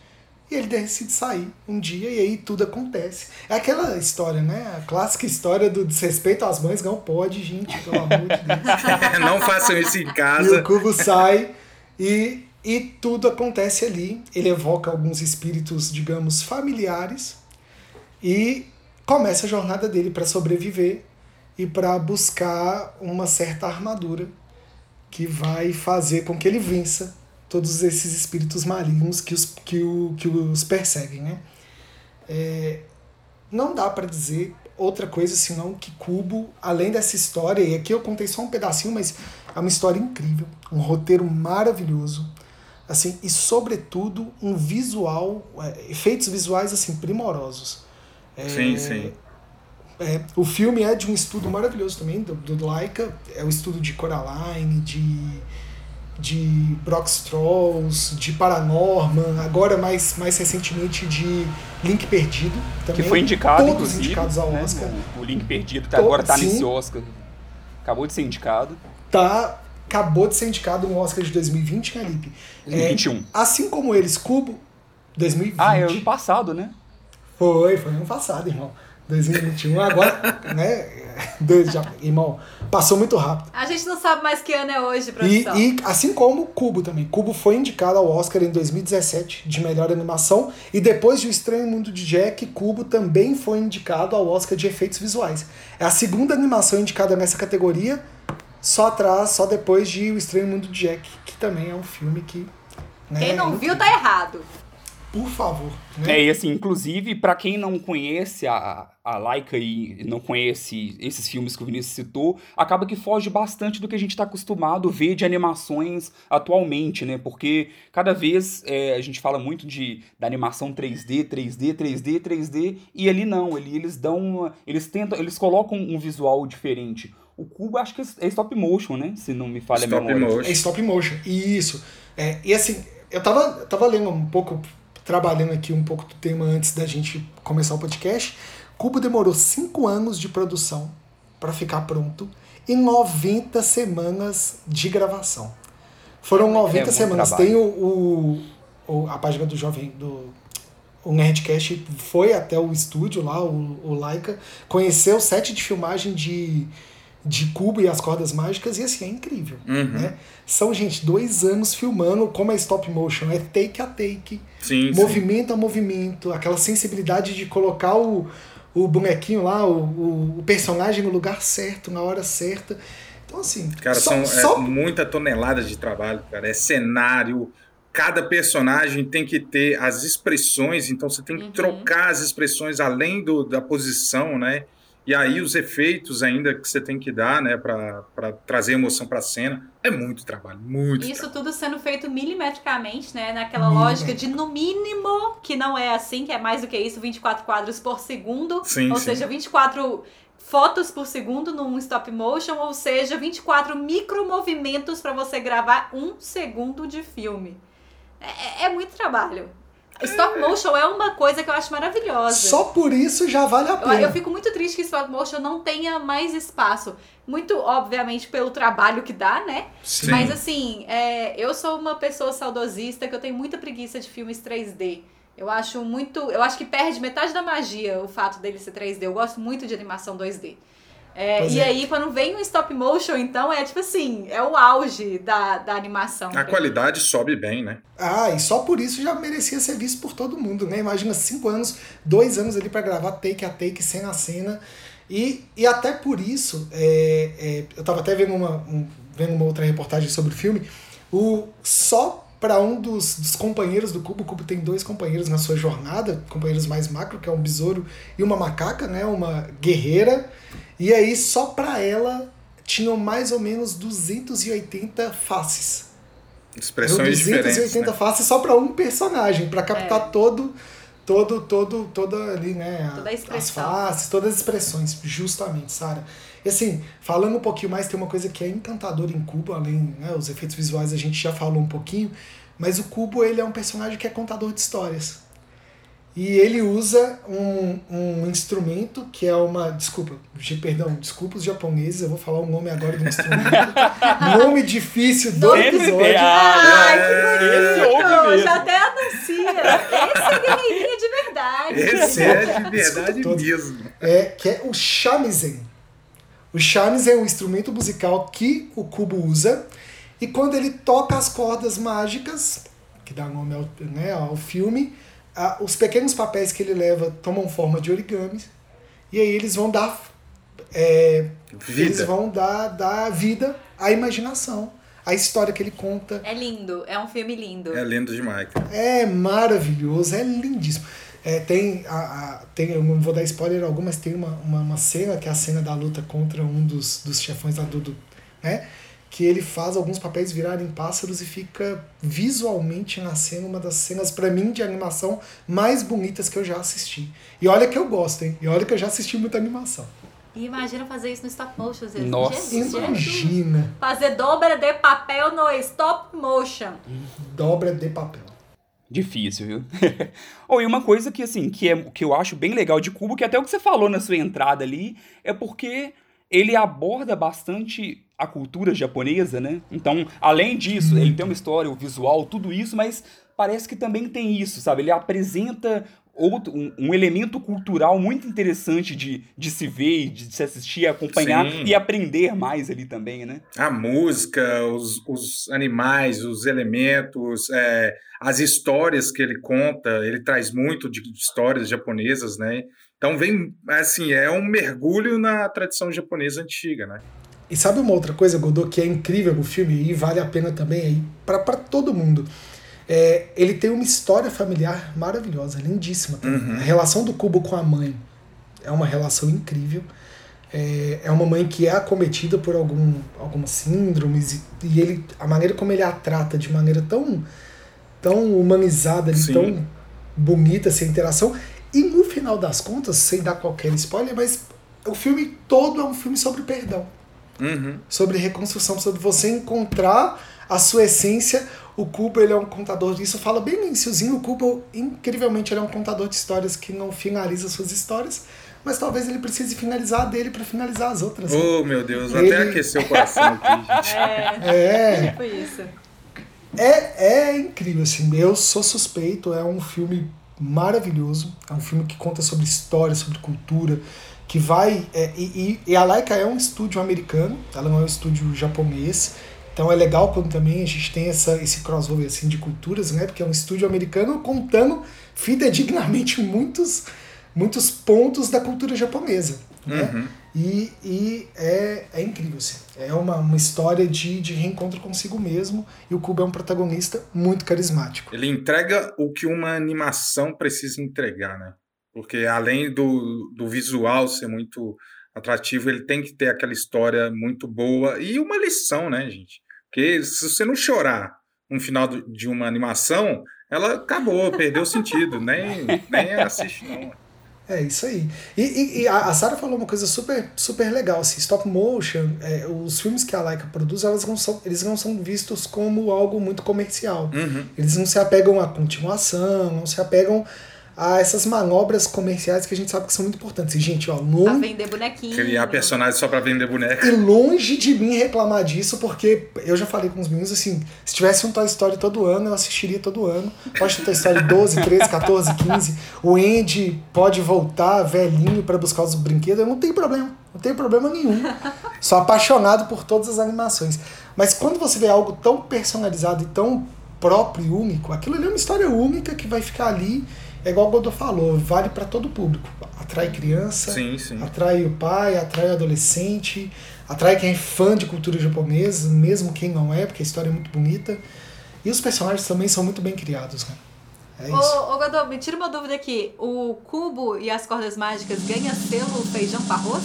E ele decide sair um dia e aí tudo acontece. É aquela história, né? A clássica história do desrespeito às mães, não pode, gente, pelo amor de Deus. *laughs* Não façam isso em E casa. o cubo sai e, e tudo acontece ali. Ele evoca alguns espíritos, digamos, familiares e começa a jornada dele para sobreviver e para buscar uma certa armadura que vai fazer com que ele vença todos esses espíritos malignos que os, que o, que os perseguem, né? É, não dá para dizer outra coisa senão que Cubo, além dessa história, e aqui eu contei só um pedacinho, mas é uma história incrível, um roteiro maravilhoso, assim, e sobretudo um visual, é, efeitos visuais assim primorosos. É, Sim, sim. É, o filme é de um estudo maravilhoso também, do, do Laika, é o estudo de Coraline, de, de Brox Trolls, de Paranorman, agora mais, mais recentemente de Link Perdido. Também, Que foi indicado, Todos inclusive. indicados ao né, Oscar. O, o Link Perdido, que To- agora tá sim. nesse Oscar. Acabou de ser indicado. Tá, acabou de ser indicado no Oscar de 2020, né, Lipe? É, 2021. Assim como eles, Cubo, 2020. Ah, é ano passado, né? Foi, foi ano passado, irmão. 2021, agora, né? Dois, já, irmão, passou muito rápido. A gente não sabe mais que ano é hoje, E, produção. e assim como Cubo também. Cubo foi indicado ao Oscar em 2017 de melhor animação. E depois de O Estranho Mundo de Jack, Cubo também foi indicado ao Oscar de efeitos visuais. É a segunda animação indicada nessa categoria, só atrás, só depois de O Estranho Mundo de Jack, que também é um filme que. né, Quem não viu tá errado. Por favor. É, Né? e assim, inclusive, pra quem não conhece a, a Laika e não conhece esses filmes que o Vinícius citou, acaba que foge bastante do que a gente tá acostumado a ver de animações atualmente, né? Porque cada vez é, a gente fala muito de da animação 3D, 3D, 3D, 3D, e ali não, ali eles dão uma, eles tentam, eles colocam um visual diferente. O Cubo acho que é stop motion, né? Se não me falha a Stop memória. motion. É stop motion. Isso. É, e assim, eu tava, eu tava lendo um pouco, trabalhando aqui um pouco do tema antes da gente começar o podcast. Cubo demorou 5 anos de produção para ficar pronto e 90 semanas de gravação. Foram 90 muito semanas. trabalho. Tem o, o- o- a página do jovem do o Nerdcast foi até o estúdio lá, o, o Laika, conheceu o set de filmagem de, de Cubo e as Cordas Mágicas, e assim, é incrível. Uhum. Né? São, gente, dois anos filmando, como é stop motion, é take a take, Sim, sim. movimento a movimento, aquela sensibilidade de colocar o, o bonequinho lá, o, o, o personagem no lugar certo, na hora certa. Então, assim, Cara, só, são é, só muita tonelada de trabalho, cara. É cenário. Cada personagem tem que ter as expressões, então você tem que Uhum. trocar as expressões além do, da posição, né? E aí os efeitos ainda que você tem que dar, né, pra, pra trazer emoção pra cena. É muito trabalho, muito Isso trabalho. tudo sendo feito milimetricamente, né? Naquela Milímetro. lógica de no mínimo, que não é assim, que é mais do que isso, 24 quadros por segundo. Sim, ou sim. seja, 24 fotos por segundo num stop motion, ou seja, 24 micromovimentos para você gravar um segundo de filme. É, é muito trabalho. Stop motion é uma coisa que eu acho maravilhosa. só por isso já vale a Eu, pena. eu fico muito triste que stop motion não tenha mais espaço. Muito, obviamente, pelo trabalho que dá, né? Sim. Mas assim, é, eu sou uma pessoa saudosista que eu tenho muita preguiça de filmes 3D. Eu acho muito. Eu acho que perde metade da magia o fato dele ser 3D. Eu gosto muito de animação 2D. É, e é. aí, quando vem um stop motion, então, é tipo assim, é o auge da, da animação. A qualidade sobe bem, né? Ah, e só por isso já merecia ser visto por todo mundo, né? Imagina cinco anos, dois anos ali pra gravar take a take, cena a cena. E, e até por isso, é, é, eu tava até vendo uma, um- vendo uma outra reportagem sobre o filme, o, só para um dos, dos companheiros do Cubo, o Cubo tem dois companheiros na sua jornada, companheiros mais macro, que é um besouro e uma macaca, né? Uma guerreira. E aí, só pra ela, tinham mais ou menos 280 faces. Expressões Eram 280 diferentes. Né? faces só pra um personagem, pra captar todo, todo, todo, toda ali, né? Toda a as expressão. faces, todas as expressões, justamente, Sara. E assim, falando um pouquinho mais, tem uma coisa que é encantadora em Cubo, além, né, os efeitos visuais a gente já falou um pouquinho, mas o Cubo ele é um personagem que é contador de histórias. E ele usa um, um instrumento que é uma. Desculpa, ge- perdão, desculpa os japoneses, eu vou falar o nome agora do instrumento. *laughs* nome difícil do episódio. Ah, Ai, que ouve bonito! Já até anuncia. Esse é guerreirinho de verdade. Esse é de verdade mesmo. é, que é o shamisen. O shamisen é um instrumento musical que o cubo usa e quando ele toca as cordas mágicas, que dá nome ao, né, ao filme, ah, os pequenos papéis que ele leva tomam forma de origamis e aí eles vão dar é, eles Vida. vão dar, dar vida à imaginação, à história que ele conta. É lindo, é um filme lindo. É lindo demais. cara. É maravilhoso, é lindíssimo. É, tem, a, a- tem, eu não vou dar spoiler algum, mas tem uma, uma, uma cena, que é a cena da luta contra um dos, dos chefões lá do, do- né? Que ele faz alguns papéis virarem pássaros e fica visualmente na cena uma das cenas, pra mim, de animação mais bonitas que eu já assisti. E olha que eu gosto, hein? E olha que eu já assisti muita animação. E imagina fazer isso no stop motion. às vezes. Nossa. Jesus, Jesus. Imagina. Fazer dobra de papel no stop motion. Dobra de papel. Difícil, viu? *laughs* Ou e uma coisa que assim, que, é, que eu acho bem legal de Cubo, que até o que você falou na sua entrada ali, é porque ele aborda bastante a cultura japonesa, né? Então, além disso, ele tem uma história, o visual, tudo isso, mas parece que também tem isso, sabe? Ele apresenta outro, um, um elemento cultural muito interessante de, de se ver, e de se assistir, acompanhar Sim. e aprender mais ali também, né? A música, os, os animais, os elementos, é, as histórias que ele conta, ele traz muito de histórias japonesas, né? Então vem, assim, é um mergulho na tradição japonesa antiga, né? E sabe uma outra coisa, Godot, que é incrível no filme e vale a pena também aí para todo mundo? É, ele tem uma história familiar maravilhosa, lindíssima. também. A relação do Cubo com a mãe é uma relação incrível. É, é uma mãe que é acometida por algum, algumas síndromes e, e ele, a maneira como ele a trata de maneira tão, tão humanizada, ali, tão bonita essa interação. E no final das contas, sem dar qualquer spoiler, mas o filme todo é um filme sobre perdão Uhum. sobre reconstrução, sobre você encontrar a sua essência. O Kubo, ele é um contador disso, fala bem no iniciozinho, o Kubo, incrivelmente, ele é um contador de histórias que não finaliza suas histórias, mas talvez ele precise finalizar a dele para finalizar as outras. Oh, meu Deus, Ele- até aqueceu o coração aqui, *laughs* gente. É, É, tipo isso. é, é incrível, assim, eu sou suspeito, é um filme maravilhoso, é um filme que conta sobre história, sobre cultura, que vai. é, e, e- e a Laika é um estúdio americano, ela não é um estúdio japonês. Então é legal quando também a gente tem essa, esse crossover assim, de culturas, né? Porque é um estúdio americano contando fidedignamente *laughs* muitos, muitos pontos da cultura japonesa. Né? Uhum. E, e é, é incrível, assim. É uma, uma história de, de reencontro consigo mesmo. E o Kubo é um protagonista muito carismático. Ele entrega o que uma animação precisa entregar, né? Porque além do, do visual ser muito atrativo, ele tem que ter aquela história muito boa e uma lição, né, gente? Porque se você não chorar no final de uma animação, ela acabou, perdeu o sentido, *laughs* nem, nem assiste, não. É isso aí. E, e- e a, a Sarah falou uma coisa super, super legal. Assim, stop motion, é, os filmes que a Laika produz, elas não são, eles não são vistos como algo muito comercial. Uhum. Eles não se apegam à continuação, não se apegam a essas manobras comerciais que a gente sabe que são muito importantes. E, gente, ó, Pra longe, vender bonequinho. Criar personagens só pra vender boneca. e longe de mim reclamar disso, porque eu já falei com os meninos assim: se tivesse um Toy Story todo ano, eu assistiria todo ano. Pode ter Toy Story 12, 13, 14, 15. O Andy pode voltar velhinho para buscar os brinquedos, eu não tenho problema. Não tenho problema nenhum. Sou apaixonado por todas as animações. Mas quando você vê algo tão personalizado e tão próprio e único, aquilo ali é uma história única que vai ficar ali. É igual o Godot falou, vale para todo público. Atrai criança, Sim, sim. atrai o pai, atrai o adolescente, atrai quem é fã de cultura japonesa, mesmo quem não é, porque a história é muito bonita. E os personagens também são muito bem criados, né? É isso. Ô, ô Godô, me tira uma dúvida aqui. O cubo e as cordas mágicas ganha selo feijão com arroz?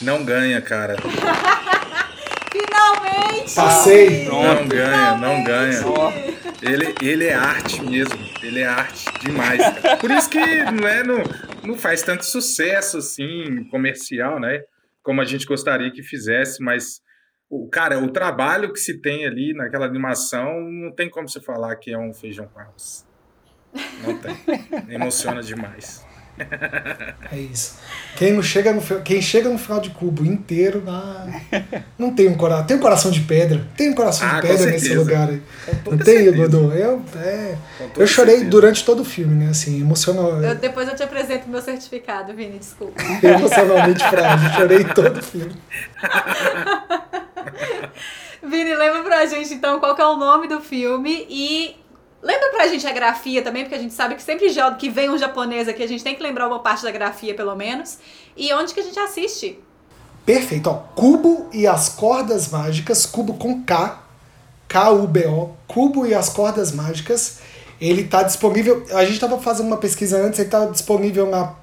Não ganha, cara. *laughs* Finalmente! Passei. Não ganha, não ganha. Ele, ele é arte mesmo. Ele é arte demais. cara. Por isso que não, é, não, não faz tanto sucesso assim, comercial, né? Como a gente gostaria que fizesse, mas o cara, o trabalho que se tem ali naquela animação, não tem como você falar que é um feijão com arroz. Não tem. *laughs* Emociona demais. É isso. Quem, não chega no, quem chega no final de cubo inteiro, ah, não tem um coração. Tem um coração de pedra. Tem um coração Ah, de pedra nesse lugar aí. Não tem. Godot? Eu, é, eu chorei certeza. durante todo o filme, né? Assim, emocional, Eu- depois eu te apresento meu certificado, Vini, desculpa. *laughs* emocionalmente frágil. Chorei todo o filme. *laughs* Vini, lembra pra gente então qual que é o nome do filme e lembra pra gente a grafia também, porque a gente sabe que sempre que vem um japonês aqui, a gente tem que lembrar uma parte da grafia pelo menos. E onde que a gente assiste? Perfeito, ó. Cubo e as cordas mágicas, cubo com K, K-U-B-O, Cubo e as cordas mágicas. Ele tá disponível. A gente tava fazendo uma pesquisa antes, ele tá disponível na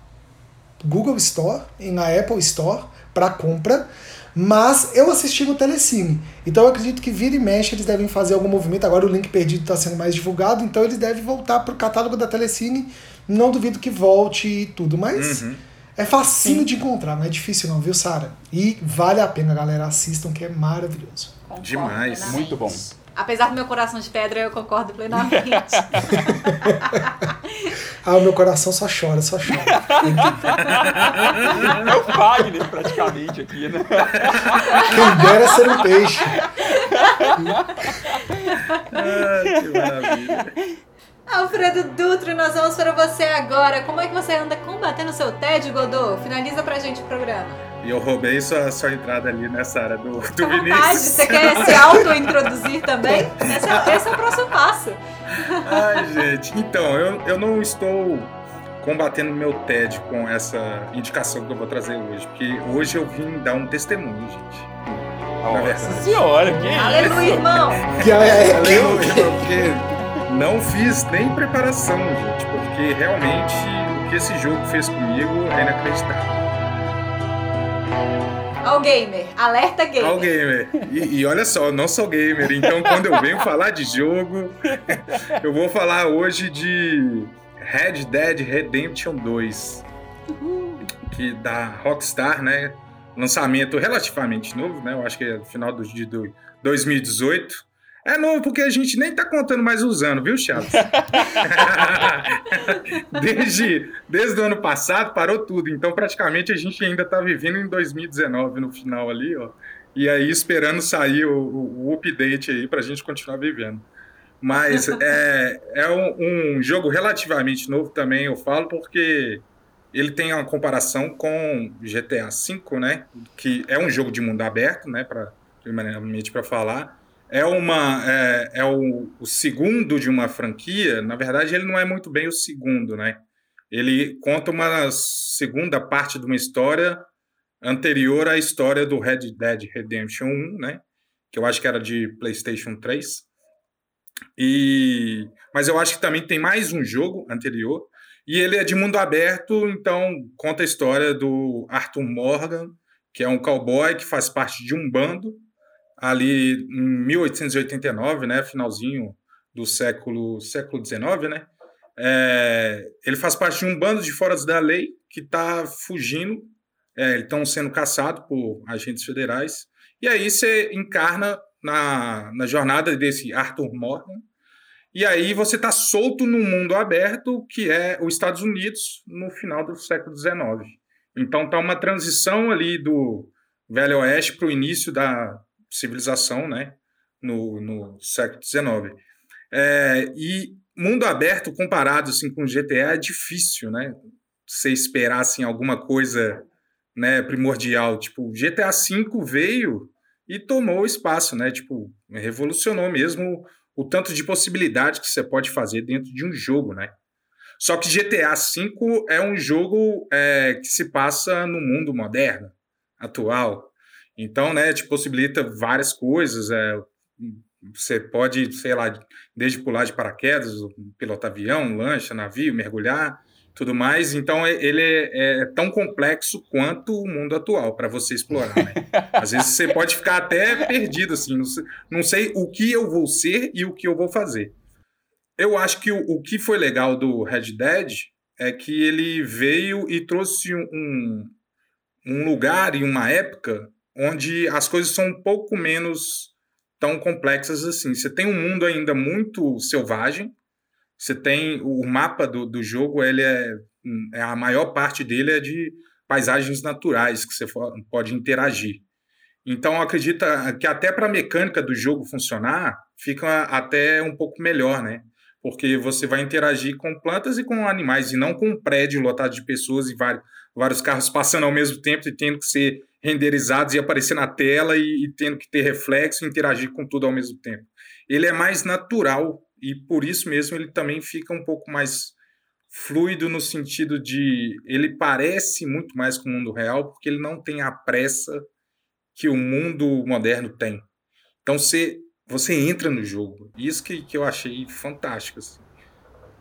Google Store e na Apple Store para compra. Mas eu assisti no Telecine. Então eu acredito que vira e mexe eles devem fazer algum movimento. Agora o link perdido está sendo mais divulgado, então eles devem voltar pro catálogo da Telecine. Não duvido que volte e tudo. Mas Uhum. É facinho de encontrar, não é difícil não, viu, Sara? E vale a pena, galera. Assistam, que é maravilhoso. Concordo Demais. plenamente. Muito bom. Apesar do meu coração de pedra, eu concordo plenamente. *laughs* Ah, o meu coração só chora, só chora. *laughs* É o Fagner, praticamente, aqui, né? Quem dera ser um peixe. Ai, que maravilha. Alfredo Dutra, nós vamos para você agora. Como é que você anda combatendo o seu tédio, Godô? Finaliza pra gente o programa. E eu roubei sua, sua entrada ali nessa área do, do vontade. Vinícius. Você quer se auto-introduzir também? Esse é, esse é o próximo passo. Ai, gente. Então, eu, eu não estou combatendo meu TED com essa indicação que eu vou trazer hoje, porque hoje eu vim dar um testemunho, gente. Nossa senhora, que isso? Aleluia, irmão. Que é, é, Aleluia, porque não fiz nem preparação, gente, porque realmente o que esse jogo fez comigo é inacreditável. Ao gamer. Alerta gamer. Ao gamer. E, e olha só, eu não sou gamer, então quando eu venho falar de jogo, *laughs* eu vou falar hoje de Red Dead Redemption 2, que da Rockstar, né? Lançamento relativamente novo, né? Eu acho que é final de do- 2018. É novo porque a gente nem tá contando mais os anos, viu, Chaves? *laughs* desde, desde o ano passado parou tudo, então praticamente a gente ainda tá vivendo em 2019 no final ali, ó. E aí esperando sair o, o- o update aí pra gente continuar vivendo. Mas *laughs* é, é um, um jogo relativamente novo também, eu falo, porque ele tem uma comparação com GTA V, né? Que é um jogo de mundo aberto, né? Pra, primeiramente para falar. É, uma, é, é o, o segundo de uma franquia. Na verdade, ele não é muito bem o segundo, né? Ele conta uma segunda parte de uma história anterior à história do Red Dead Redemption 1, né? Que eu acho que era de PlayStation 3. E, mas eu acho que também tem mais um jogo anterior. E ele é de mundo aberto, então conta a história do Arthur Morgan, que é um cowboy que faz parte de um bando ali em 1889, né, finalzinho do século século 19, né? É, ele faz parte de um bando de fora da lei que está fugindo, é, estão sendo caçados por agentes federais. E aí você encarna na, na jornada desse Arthur Morgan. E aí você está solto num mundo aberto que é os Estados Unidos no final do século XIX. Então tá uma transição ali do Velho Oeste para o início da civilização, né? No, no século XIX. É, e mundo aberto comparado assim com GTA é difícil, né? Você esperar assim alguma coisa, né, primordial, tipo, GTA V veio e tomou espaço, né? Tipo, revolucionou mesmo o tanto de possibilidade que você pode fazer dentro de um jogo, né? Só que GTA V é um jogo é, que se passa no mundo moderno, atual. Então, né, te possibilita várias coisas. É, você pode, sei lá, desde pular de paraquedas, pilotar avião, lancha, navio, mergulhar, tudo mais. Então, ele é, é tão complexo quanto o mundo atual para você explorar. Né? Às vezes você *laughs* pode ficar até perdido, assim, não sei, não sei o que eu vou ser e o que eu vou fazer. Eu acho que o, o que foi legal do Red Dead é que ele veio e trouxe um, um lugar e uma época onde as coisas são um pouco menos tão complexas assim. Você tem um mundo ainda muito selvagem. Você tem o mapa do, do jogo, ele é, é a maior parte dele é de paisagens naturais que você pode interagir. Então, acredita que até para a mecânica do jogo funcionar, fica até um pouco melhor, né? Porque você vai interagir com plantas e com animais, e não com um prédio lotado de pessoas e vários, vários carros passando ao mesmo tempo e tendo que ser renderizados e aparecer na tela e, e tendo que ter reflexo e interagir com tudo ao mesmo tempo. Ele é mais natural e por isso mesmo ele também fica um pouco mais fluido no sentido de ele parece muito mais com o mundo real porque ele não tem a pressa que o mundo moderno tem. Então você você entra no jogo. Isso que, que eu achei fantástico. Assim.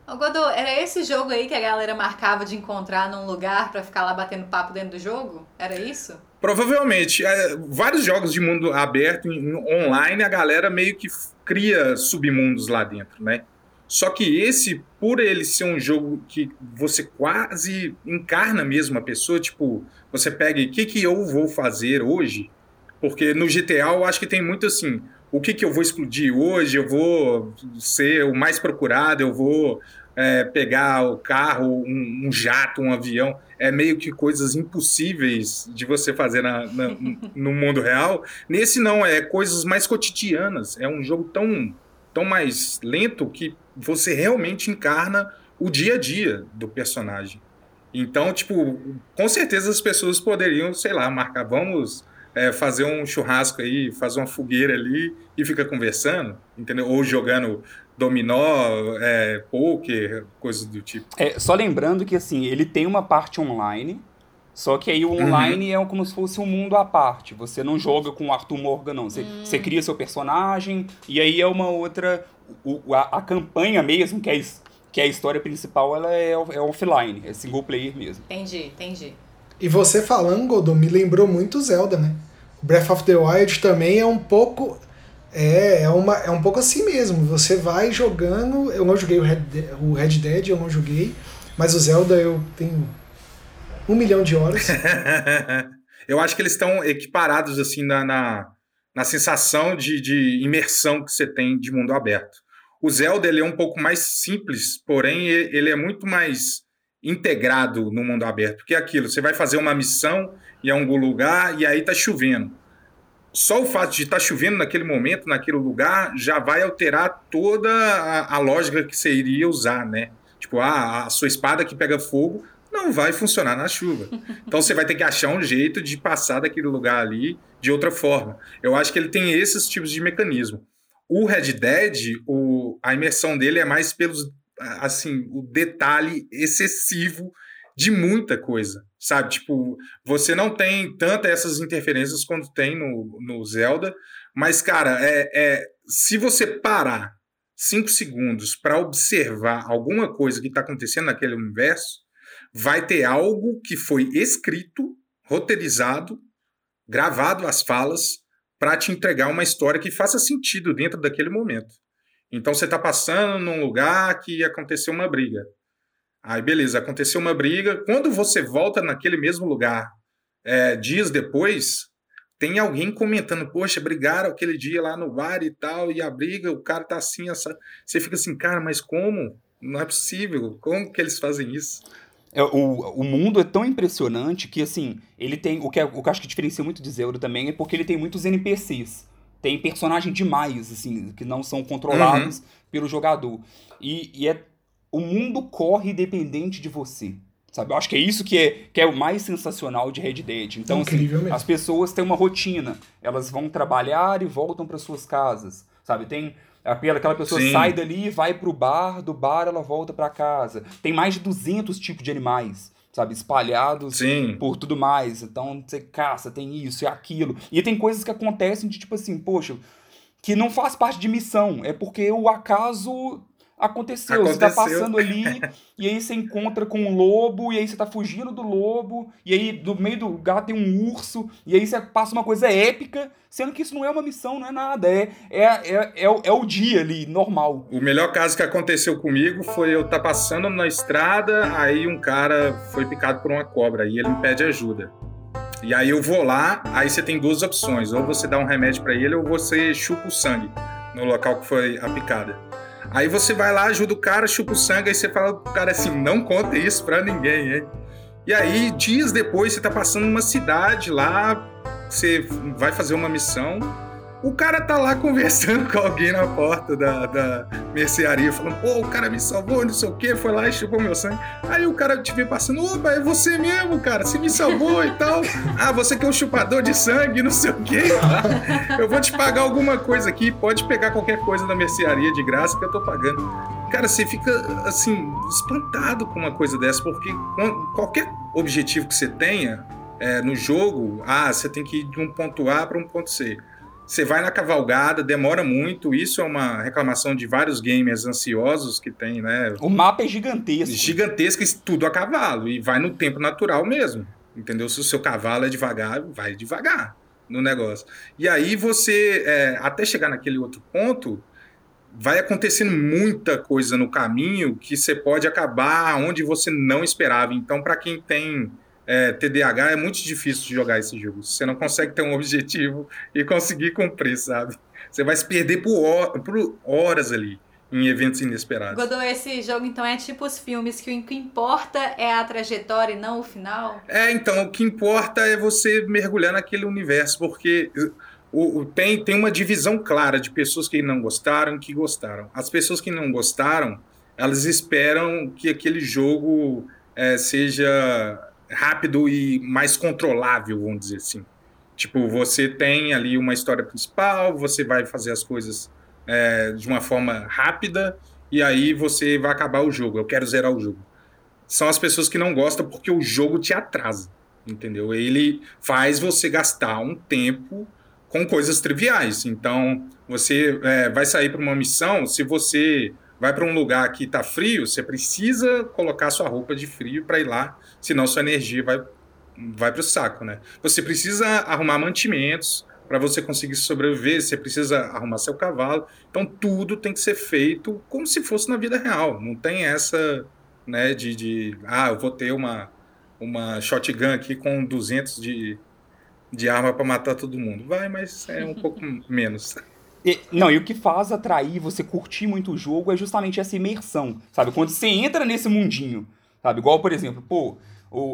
Ô, Godô, era esse jogo aí que a galera marcava de encontrar num lugar pra ficar lá batendo papo dentro do jogo? Era isso? Provavelmente. é, vários jogos de mundo aberto em- online, a galera meio que cria submundos lá dentro, né? Só que esse, por ele ser um jogo que você quase encarna mesmo a pessoa, tipo, você pega o que, que eu vou fazer hoje, porque no GTA eu acho que tem muito assim, o que, que eu vou explodir hoje, eu vou ser o mais procurado, eu vou é, pegar o carro, um, um, jato, um avião, é meio que coisas impossíveis de você fazer na, na, no mundo real. Nesse não, é coisas mais cotidianas, é um jogo tão, tão mais lento que você realmente encarna o dia a dia do personagem. Então, tipo, com certeza as pessoas poderiam, sei lá, marcar, vamos é, fazer um churrasco aí, fazer uma fogueira ali e fica conversando, entendeu? Ou jogando dominó, é, poker, coisas do tipo. É, só lembrando que, assim, ele tem uma parte online, só que aí o uhum. online uhum. é como se fosse um mundo à parte. Você não joga com o Arthur Morgan, não. Você, hum. você cria seu personagem, e aí é uma outra o, a, a, campanha mesmo, que é, que é a história principal, ela é, é offline, é single player mesmo. Entendi, entendi. E você falando, Godot, me lembrou muito Zelda, né? Breath of the Wild também é um pouco. É, é, uma, é um pouco assim mesmo. Você vai jogando. Eu não joguei o Red, o Red Dead, eu não joguei. Mas o Zelda eu tenho um milhão de horas. *laughs* eu acho que eles estão equiparados assim na, na, na sensação de, de imersão que você tem de mundo aberto. O Zelda ele é um pouco mais simples, porém ele é muito mais integrado no mundo aberto, porque é aquilo, você vai fazer uma missão em algum lugar e aí tá chovendo. Só o fato de estar tá chovendo naquele momento, naquele lugar, já vai alterar toda a, a lógica que você iria usar, né? Tipo, ah, a sua espada que pega fogo não vai funcionar na chuva. *laughs* Então você vai ter que achar um jeito de passar daquele lugar ali de outra forma. Eu acho que ele tem esses tipos de mecanismo. O Red Dead, o, a imersão dele é mais pelos assim, o detalhe excessivo de muita coisa, sabe? Tipo, você não tem tantas essas interferências quanto tem no, no Zelda, mas, cara, é, é se você parar cinco segundos para observar alguma coisa que está acontecendo naquele universo, vai ter algo que foi escrito, roteirizado, gravado as falas, para te entregar uma história que faça sentido dentro daquele momento. Então você está passando num lugar que aconteceu uma briga. Aí, beleza, aconteceu uma briga. Quando você volta naquele mesmo lugar, é, dias depois, tem alguém comentando: Poxa, brigaram aquele dia lá no bar e tal, e a briga, o cara tá assim, essa... você fica assim, cara, mas como? Não é possível. Como que eles fazem isso? É, o, o mundo é tão impressionante que, assim, ele tem. O que, é, o que eu acho que diferencia muito de Zelda também é porque ele tem muitos NPCs tem personagem demais, assim, que não são controlados uhum. pelo jogador. E, e, é, o mundo corre independente de você. Sabe? Eu acho que é isso que é, que é o mais sensacional de Red Dead. Então, assim, as pessoas têm uma rotina. Elas vão trabalhar e voltam para suas casas. Sabe? Tem aquela, aquela pessoa Sim. sai dali, vai pro bar, do bar ela volta para casa. Tem mais de 200 tipos de animais sabe, espalhados Sim. por tudo mais. Então você caça, tem isso e aquilo. E tem coisas que acontecem de tipo assim, poxa, que não faz parte de missão, é porque o acaso aconteceu. aconteceu. Você tá passando ali, *laughs* e aí você encontra com um lobo, e aí você tá fugindo do lobo, e aí do meio do gato tem um urso, e aí você passa uma coisa épica, sendo que isso não é uma missão, não é nada. É, é, é, é, é o dia ali, normal. O melhor caso que aconteceu comigo foi eu estar tá passando na estrada, aí um cara foi picado por uma cobra, e ele me pede ajuda. E aí eu vou lá, aí você tem duas opções, ou você dá um remédio para ele, ou você chupa o sangue no local que foi a picada. Aí você vai lá, ajuda o cara, chupa o sangue, aí você fala pro cara assim, não conta isso pra ninguém, hein? E aí, dias depois, você tá passando numa cidade lá, você vai fazer uma missão, o cara tá lá conversando *laughs* com alguém na porta da, da mercearia, falando, pô, o cara me salvou, não sei o quê, foi lá e chupou meu sangue. Aí o cara te vê passando, opa, é você mesmo, cara, você me salvou e tal. Ah, você que é um chupador de sangue, não sei o quê. *laughs* Eu vou te pagar alguma coisa aqui, pode pegar qualquer coisa da mercearia de graça que eu tô pagando. Cara, você fica, assim, espantado com uma coisa dessa, porque qualquer objetivo que você tenha é, no jogo, ah, você tem que ir de um ponto A para um ponto C. Você vai na cavalgada, demora muito. Isso é uma reclamação de vários gamers ansiosos que tem, né? O mapa é gigantesco. Gigantesco, tudo a cavalo. E vai no tempo natural mesmo. Entendeu? Se o seu cavalo é devagar, vai devagar no negócio. E aí você, é, até chegar naquele outro ponto, vai acontecendo muita coisa no caminho que você pode acabar onde você não esperava. Então, para quem tem é, TDAH, é muito difícil de jogar esse jogo. Você não consegue ter um objetivo e conseguir cumprir, sabe? Você vai se perder por, por horas ali em eventos inesperados. Godô, esse jogo então é tipo os filmes que o que importa é a trajetória e não o final? É, então, o que importa é você mergulhar naquele universo, porque o, o, tem, tem uma divisão clara de pessoas que não gostaram e que gostaram. As pessoas que não gostaram, elas esperam que aquele jogo é, seja rápido e mais controlável, vamos dizer assim. Tipo, você tem ali uma história principal, você vai fazer as coisas é, de uma forma rápida e aí você vai acabar o jogo. Eu quero zerar o jogo. São as pessoas que não gostam porque o jogo te atrasa, entendeu? Ele faz você gastar um tempo com coisas triviais. Então, você é, vai sair para uma missão, se você vai para um lugar que está frio, você precisa colocar sua roupa de frio para ir lá, senão sua energia vai, vai para o saco, né? Você precisa arrumar mantimentos para você conseguir sobreviver, você precisa arrumar seu cavalo. Então, tudo tem que ser feito como se fosse na vida real. Não tem essa, né, de, de ah, eu vou ter uma, uma shotgun aqui com 200 de de arma para matar todo mundo. Vai, mas é um pouco *laughs* menos. E, não, e o que faz atrair você curtir muito o jogo é justamente essa imersão, sabe? Quando você entra nesse mundinho, sabe? Igual, por exemplo, pô,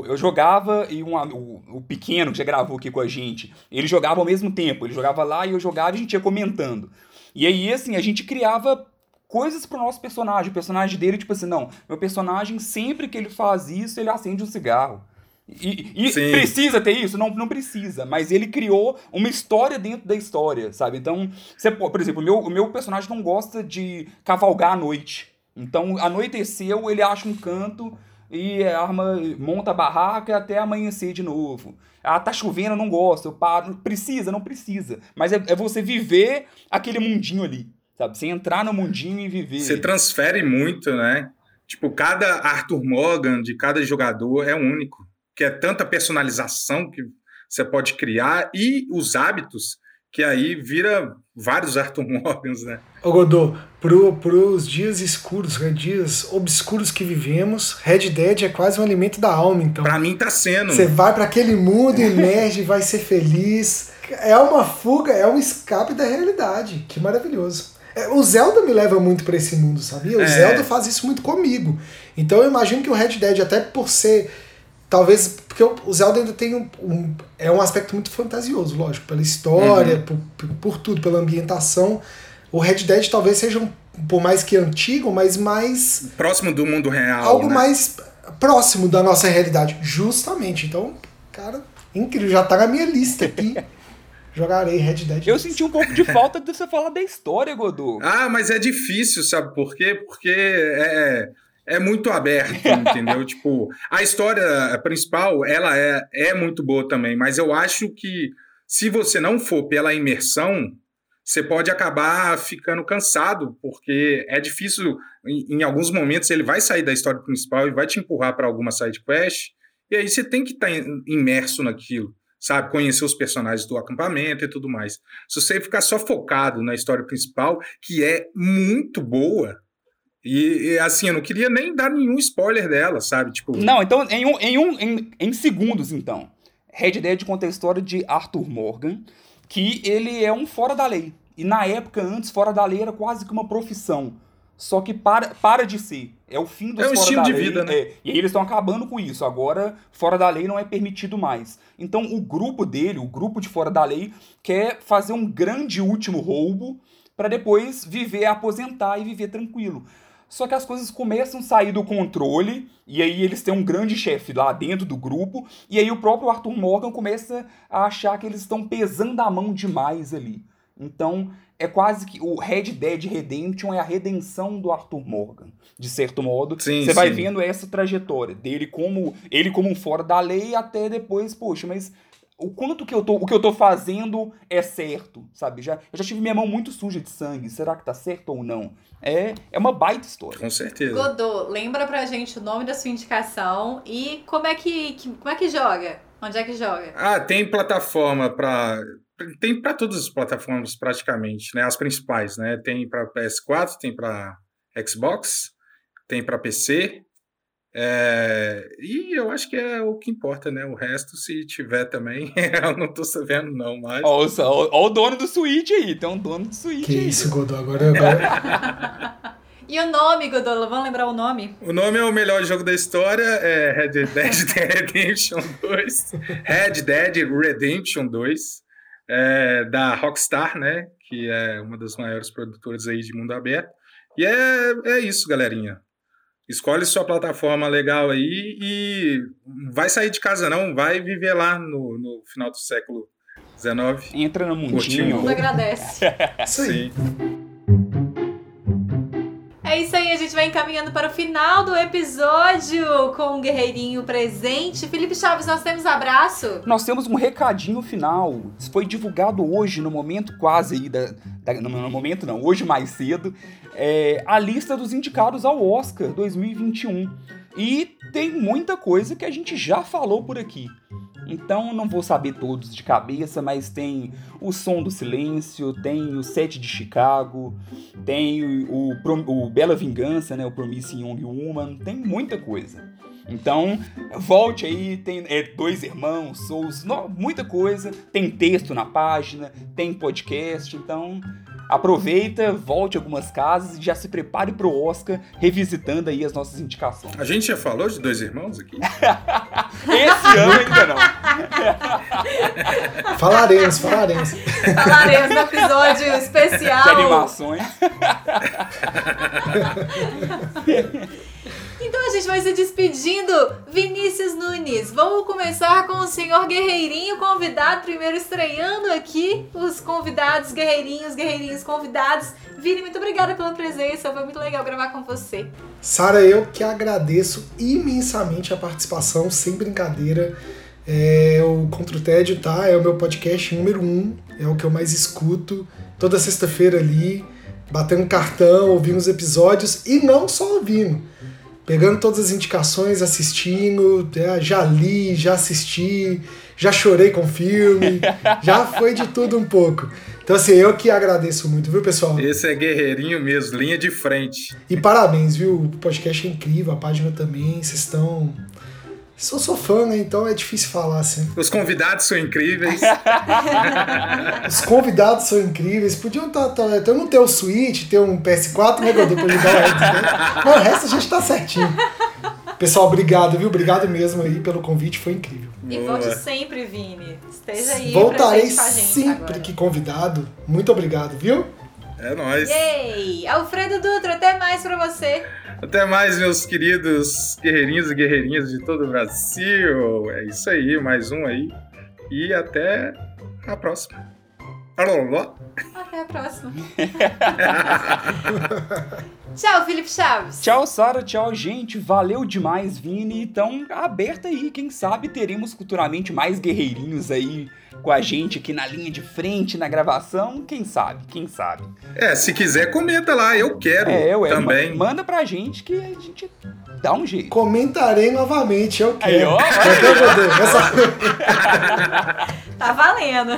eu jogava e um, o, o pequeno que já gravou aqui com a gente, ele jogava ao mesmo tempo. Ele jogava lá e eu jogava e a gente ia comentando. E aí, assim, a gente criava coisas pro nosso personagem. O personagem dele, tipo assim, não, meu personagem, sempre que ele faz isso, ele acende um cigarro. E, e precisa ter isso? Não, não precisa, mas ele criou uma história dentro da história, sabe? Então, você, por exemplo, o meu, o meu personagem não gosta de cavalgar à noite. Então, anoiteceu, ele acha um canto e a arma monta a barraca até amanhecer de novo. Ah, tá chovendo, não gosto, eu paro. Precisa, não precisa. Mas é, é você viver aquele mundinho ali, sabe? Você entrar no mundinho e viver. Você transfere muito, né? Tipo, cada Arthur Morgan de cada jogador é único que é tanta personalização que você pode criar e os hábitos que aí vira vários *laughs* Arthur Morgans, né? Ô Godô, pro, pros dias escuros, né, dias obscuros que vivemos, Red Dead é quase um alimento da alma, então. Pra mim tá sendo. Você vai para aquele mundo, *laughs* emerge, vai ser feliz. É uma fuga, é um escape da realidade. Que maravilhoso. É, o Zelda me leva muito para esse mundo, sabia? O é. Zelda faz isso muito comigo. Então eu imagino que o Red Dead, até por ser Talvez, porque o Zelda ainda tem um, um, é um aspecto muito fantasioso, lógico, pela história, uhum. por, por, tudo, pela ambientação. O Red Dead talvez seja, um, por mais que antigo, mas mais. Próximo do mundo real. Algo né? mais próximo da nossa realidade. Justamente. Então, cara, incrível. Já tá na minha lista aqui. *laughs* Jogarei Red Dead. Eu senti um pouco de falta de você falar da história, Godô. Ah, mas é difícil, sabe por quê? Porque é é muito aberto, *laughs* entendeu? tipo, a história principal, ela é, é muito boa também, mas eu acho que se você não for pela imersão, você pode acabar ficando cansado, porque é difícil, em, em alguns momentos ele vai sair da história principal e vai te empurrar para alguma side quest, e aí você tem que estar tá imerso naquilo, sabe? Conhecer os personagens do acampamento e tudo mais. Se você ficar só focado na história principal, que é muito boa, e, e, assim, eu não queria nem dar nenhum spoiler dela, sabe? Tipo... Não, então, em, um, em, um, em, em segundos, então. Red Dead conta a história de Arthur Morgan, que ele é um fora da lei. E na época, antes, fora da lei era quase que uma profissão. Só que para, para de ser. É o fim dos é um fora estilo da de lei. vida, né? É, e aí eles estão acabando com isso. Agora, fora da lei não é permitido mais. Então, o grupo dele, o grupo de fora da lei, quer fazer um grande último roubo para depois viver, aposentar e viver tranquilo. Só que as coisas começam a sair do controle, e aí eles têm um grande chefe lá dentro do grupo, e aí o próprio Arthur Morgan começa a achar que eles estão pesando a mão demais ali. Então, é quase que o Red Dead Redemption é a redenção do Arthur Morgan, de certo modo. Sim, Você vai vendo essa trajetória dele como ele como um fora da lei até depois, poxa, mas o quanto que eu tô, o que eu tô fazendo é certo, sabe? Já, eu já tive minha mão muito suja de sangue. Será que tá certo ou não? É, é uma baita história. Com certeza. Godô, lembra pra gente o nome da sua indicação e como é que, que como é que joga? Onde é que joga? Ah, tem plataforma para tem para todas as plataformas praticamente, né? As principais, né? Tem para PS4, tem para Xbox, tem para PC. É, e eu acho que é o que importa, né? O resto, se tiver também, *laughs* eu não tô sabendo, não, mas. Ó, o- dono do Switch aí, tem um dono do Switch Que aí. isso, Godô, agora, agora *laughs* E o nome, Godola? Vamos lembrar o nome? O nome é o melhor jogo da história, é Red Dead *laughs* Redemption 2. Red Dead Redemption 2, é, da Rockstar, né? Que é uma das maiores produtoras aí de mundo aberto. E é, é isso, galerinha. Escolhe sua plataforma legal aí e vai sair de casa não, vai viver lá no, no final do século XIX. Entra no mundinho. mundo agradece. *laughs* Sim. É isso aí, a gente vai encaminhando para o final do episódio com o Guerreirinho presente. Felipe Chaves, nós temos abraço. Nós temos um recadinho final. Isso foi divulgado hoje, no momento quase aí da. da- no, no momento não, hoje mais cedo. é, a lista dos indicados ao Oscar 2021. E tem muita coisa que a gente já falou por aqui. Então não vou saber todos de cabeça, mas tem o Som do Silêncio, tem o Sete de Chicago, tem o, o, o Bela Vingança, né, o Promising Young Woman, tem muita coisa. Então, volte aí, tem é, dois irmãos, Souls, muita coisa, tem texto na página, tem podcast, então aproveita, volte algumas casas e já se prepare pro Oscar, revisitando aí as nossas indicações. A gente já falou de dois irmãos aqui? *laughs* Esse ano ainda não. *laughs* Falaremos, falaremos. Falaremos no episódio especial. De animações. *laughs* Então a gente vai se despedindo. Vinícius Nunes, vamos começar com o senhor Guerreirinho convidado, primeiro estreando aqui os convidados, guerreirinhos, guerreirinhos convidados. Vini, muito obrigada pela presença, foi muito legal gravar com você. Sara, eu que agradeço imensamente a participação, sem brincadeira. É, o Contra o Tédio, tá? É o meu podcast número um, é o que eu mais escuto. Toda sexta-feira ali, batendo cartão, ouvindo os episódios e não só ouvindo. Pegando todas as indicações, assistindo, é, já li, já assisti, já chorei com filme, *laughs* já foi de tudo um pouco. Então, assim, eu que agradeço muito, viu, pessoal? Esse é guerreirinho mesmo, linha de frente. E parabéns, viu? O podcast é incrível, a página também, vocês estão. Eu sou fã, né? Então é difícil falar assim. Os convidados são incríveis. *laughs* Os convidados são incríveis. Podiam tá, tá, então não ter o Switch, ter um PS4, né, Godô, pra Dead. Mas o resto a gente tá certinho. Pessoal, obrigado, viu? Obrigado mesmo aí pelo convite, foi incrível. E volte sempre, Vini. Esteja aí Voltarei sempre agora. que convidado. Muito obrigado, viu? É nóis. Yay! Alfredo Dutra, até mais pra você. Até mais, meus queridos guerreirinhos e guerreirinhas de todo o Brasil. É isso aí, mais um aí. E até a próxima. Alô, alô. Até a próxima. *laughs* Tchau, Felipe Chaves. Tchau, Sara. Tchau, gente. Valeu demais, Vini. Então, aberta aí. Quem sabe teremos futuramente mais guerreirinhos aí com a gente aqui na linha de frente, na gravação. Quem sabe? Quem sabe? É, se quiser, comenta lá. Eu quero É, ué. também. ma- Manda pra gente que a gente dá um jeito. Comentarei novamente, eu quero. Aí, ó. *laughs* Tá valendo.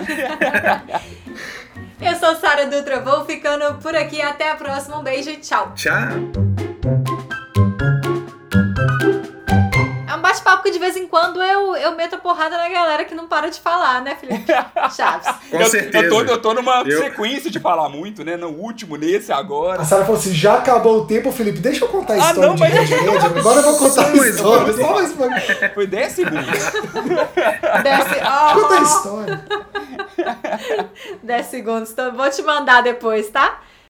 Eu sou Sara Dutra, vou ficando por aqui. Até a próxima. Um beijo e tchau. Tchau. Que de vez em quando eu, eu meto a porrada na galera que não para de falar, né, Felipe *laughs* Chaves? Com eu, certeza. Eu tô, eu tô numa Eu- sequência de falar muito, né? No último, nesse, agora. A Sara falou assim: já acabou o tempo, Felipe. Deixa eu contar a Ah, história não, de mas- Red Dead. Agora eu vou contar a história. Só mais uma. *laughs* Foi 10 segundos. *laughs* Desce, Conta a oh, história. 10 segundos. Então, vou te mandar depois, tá?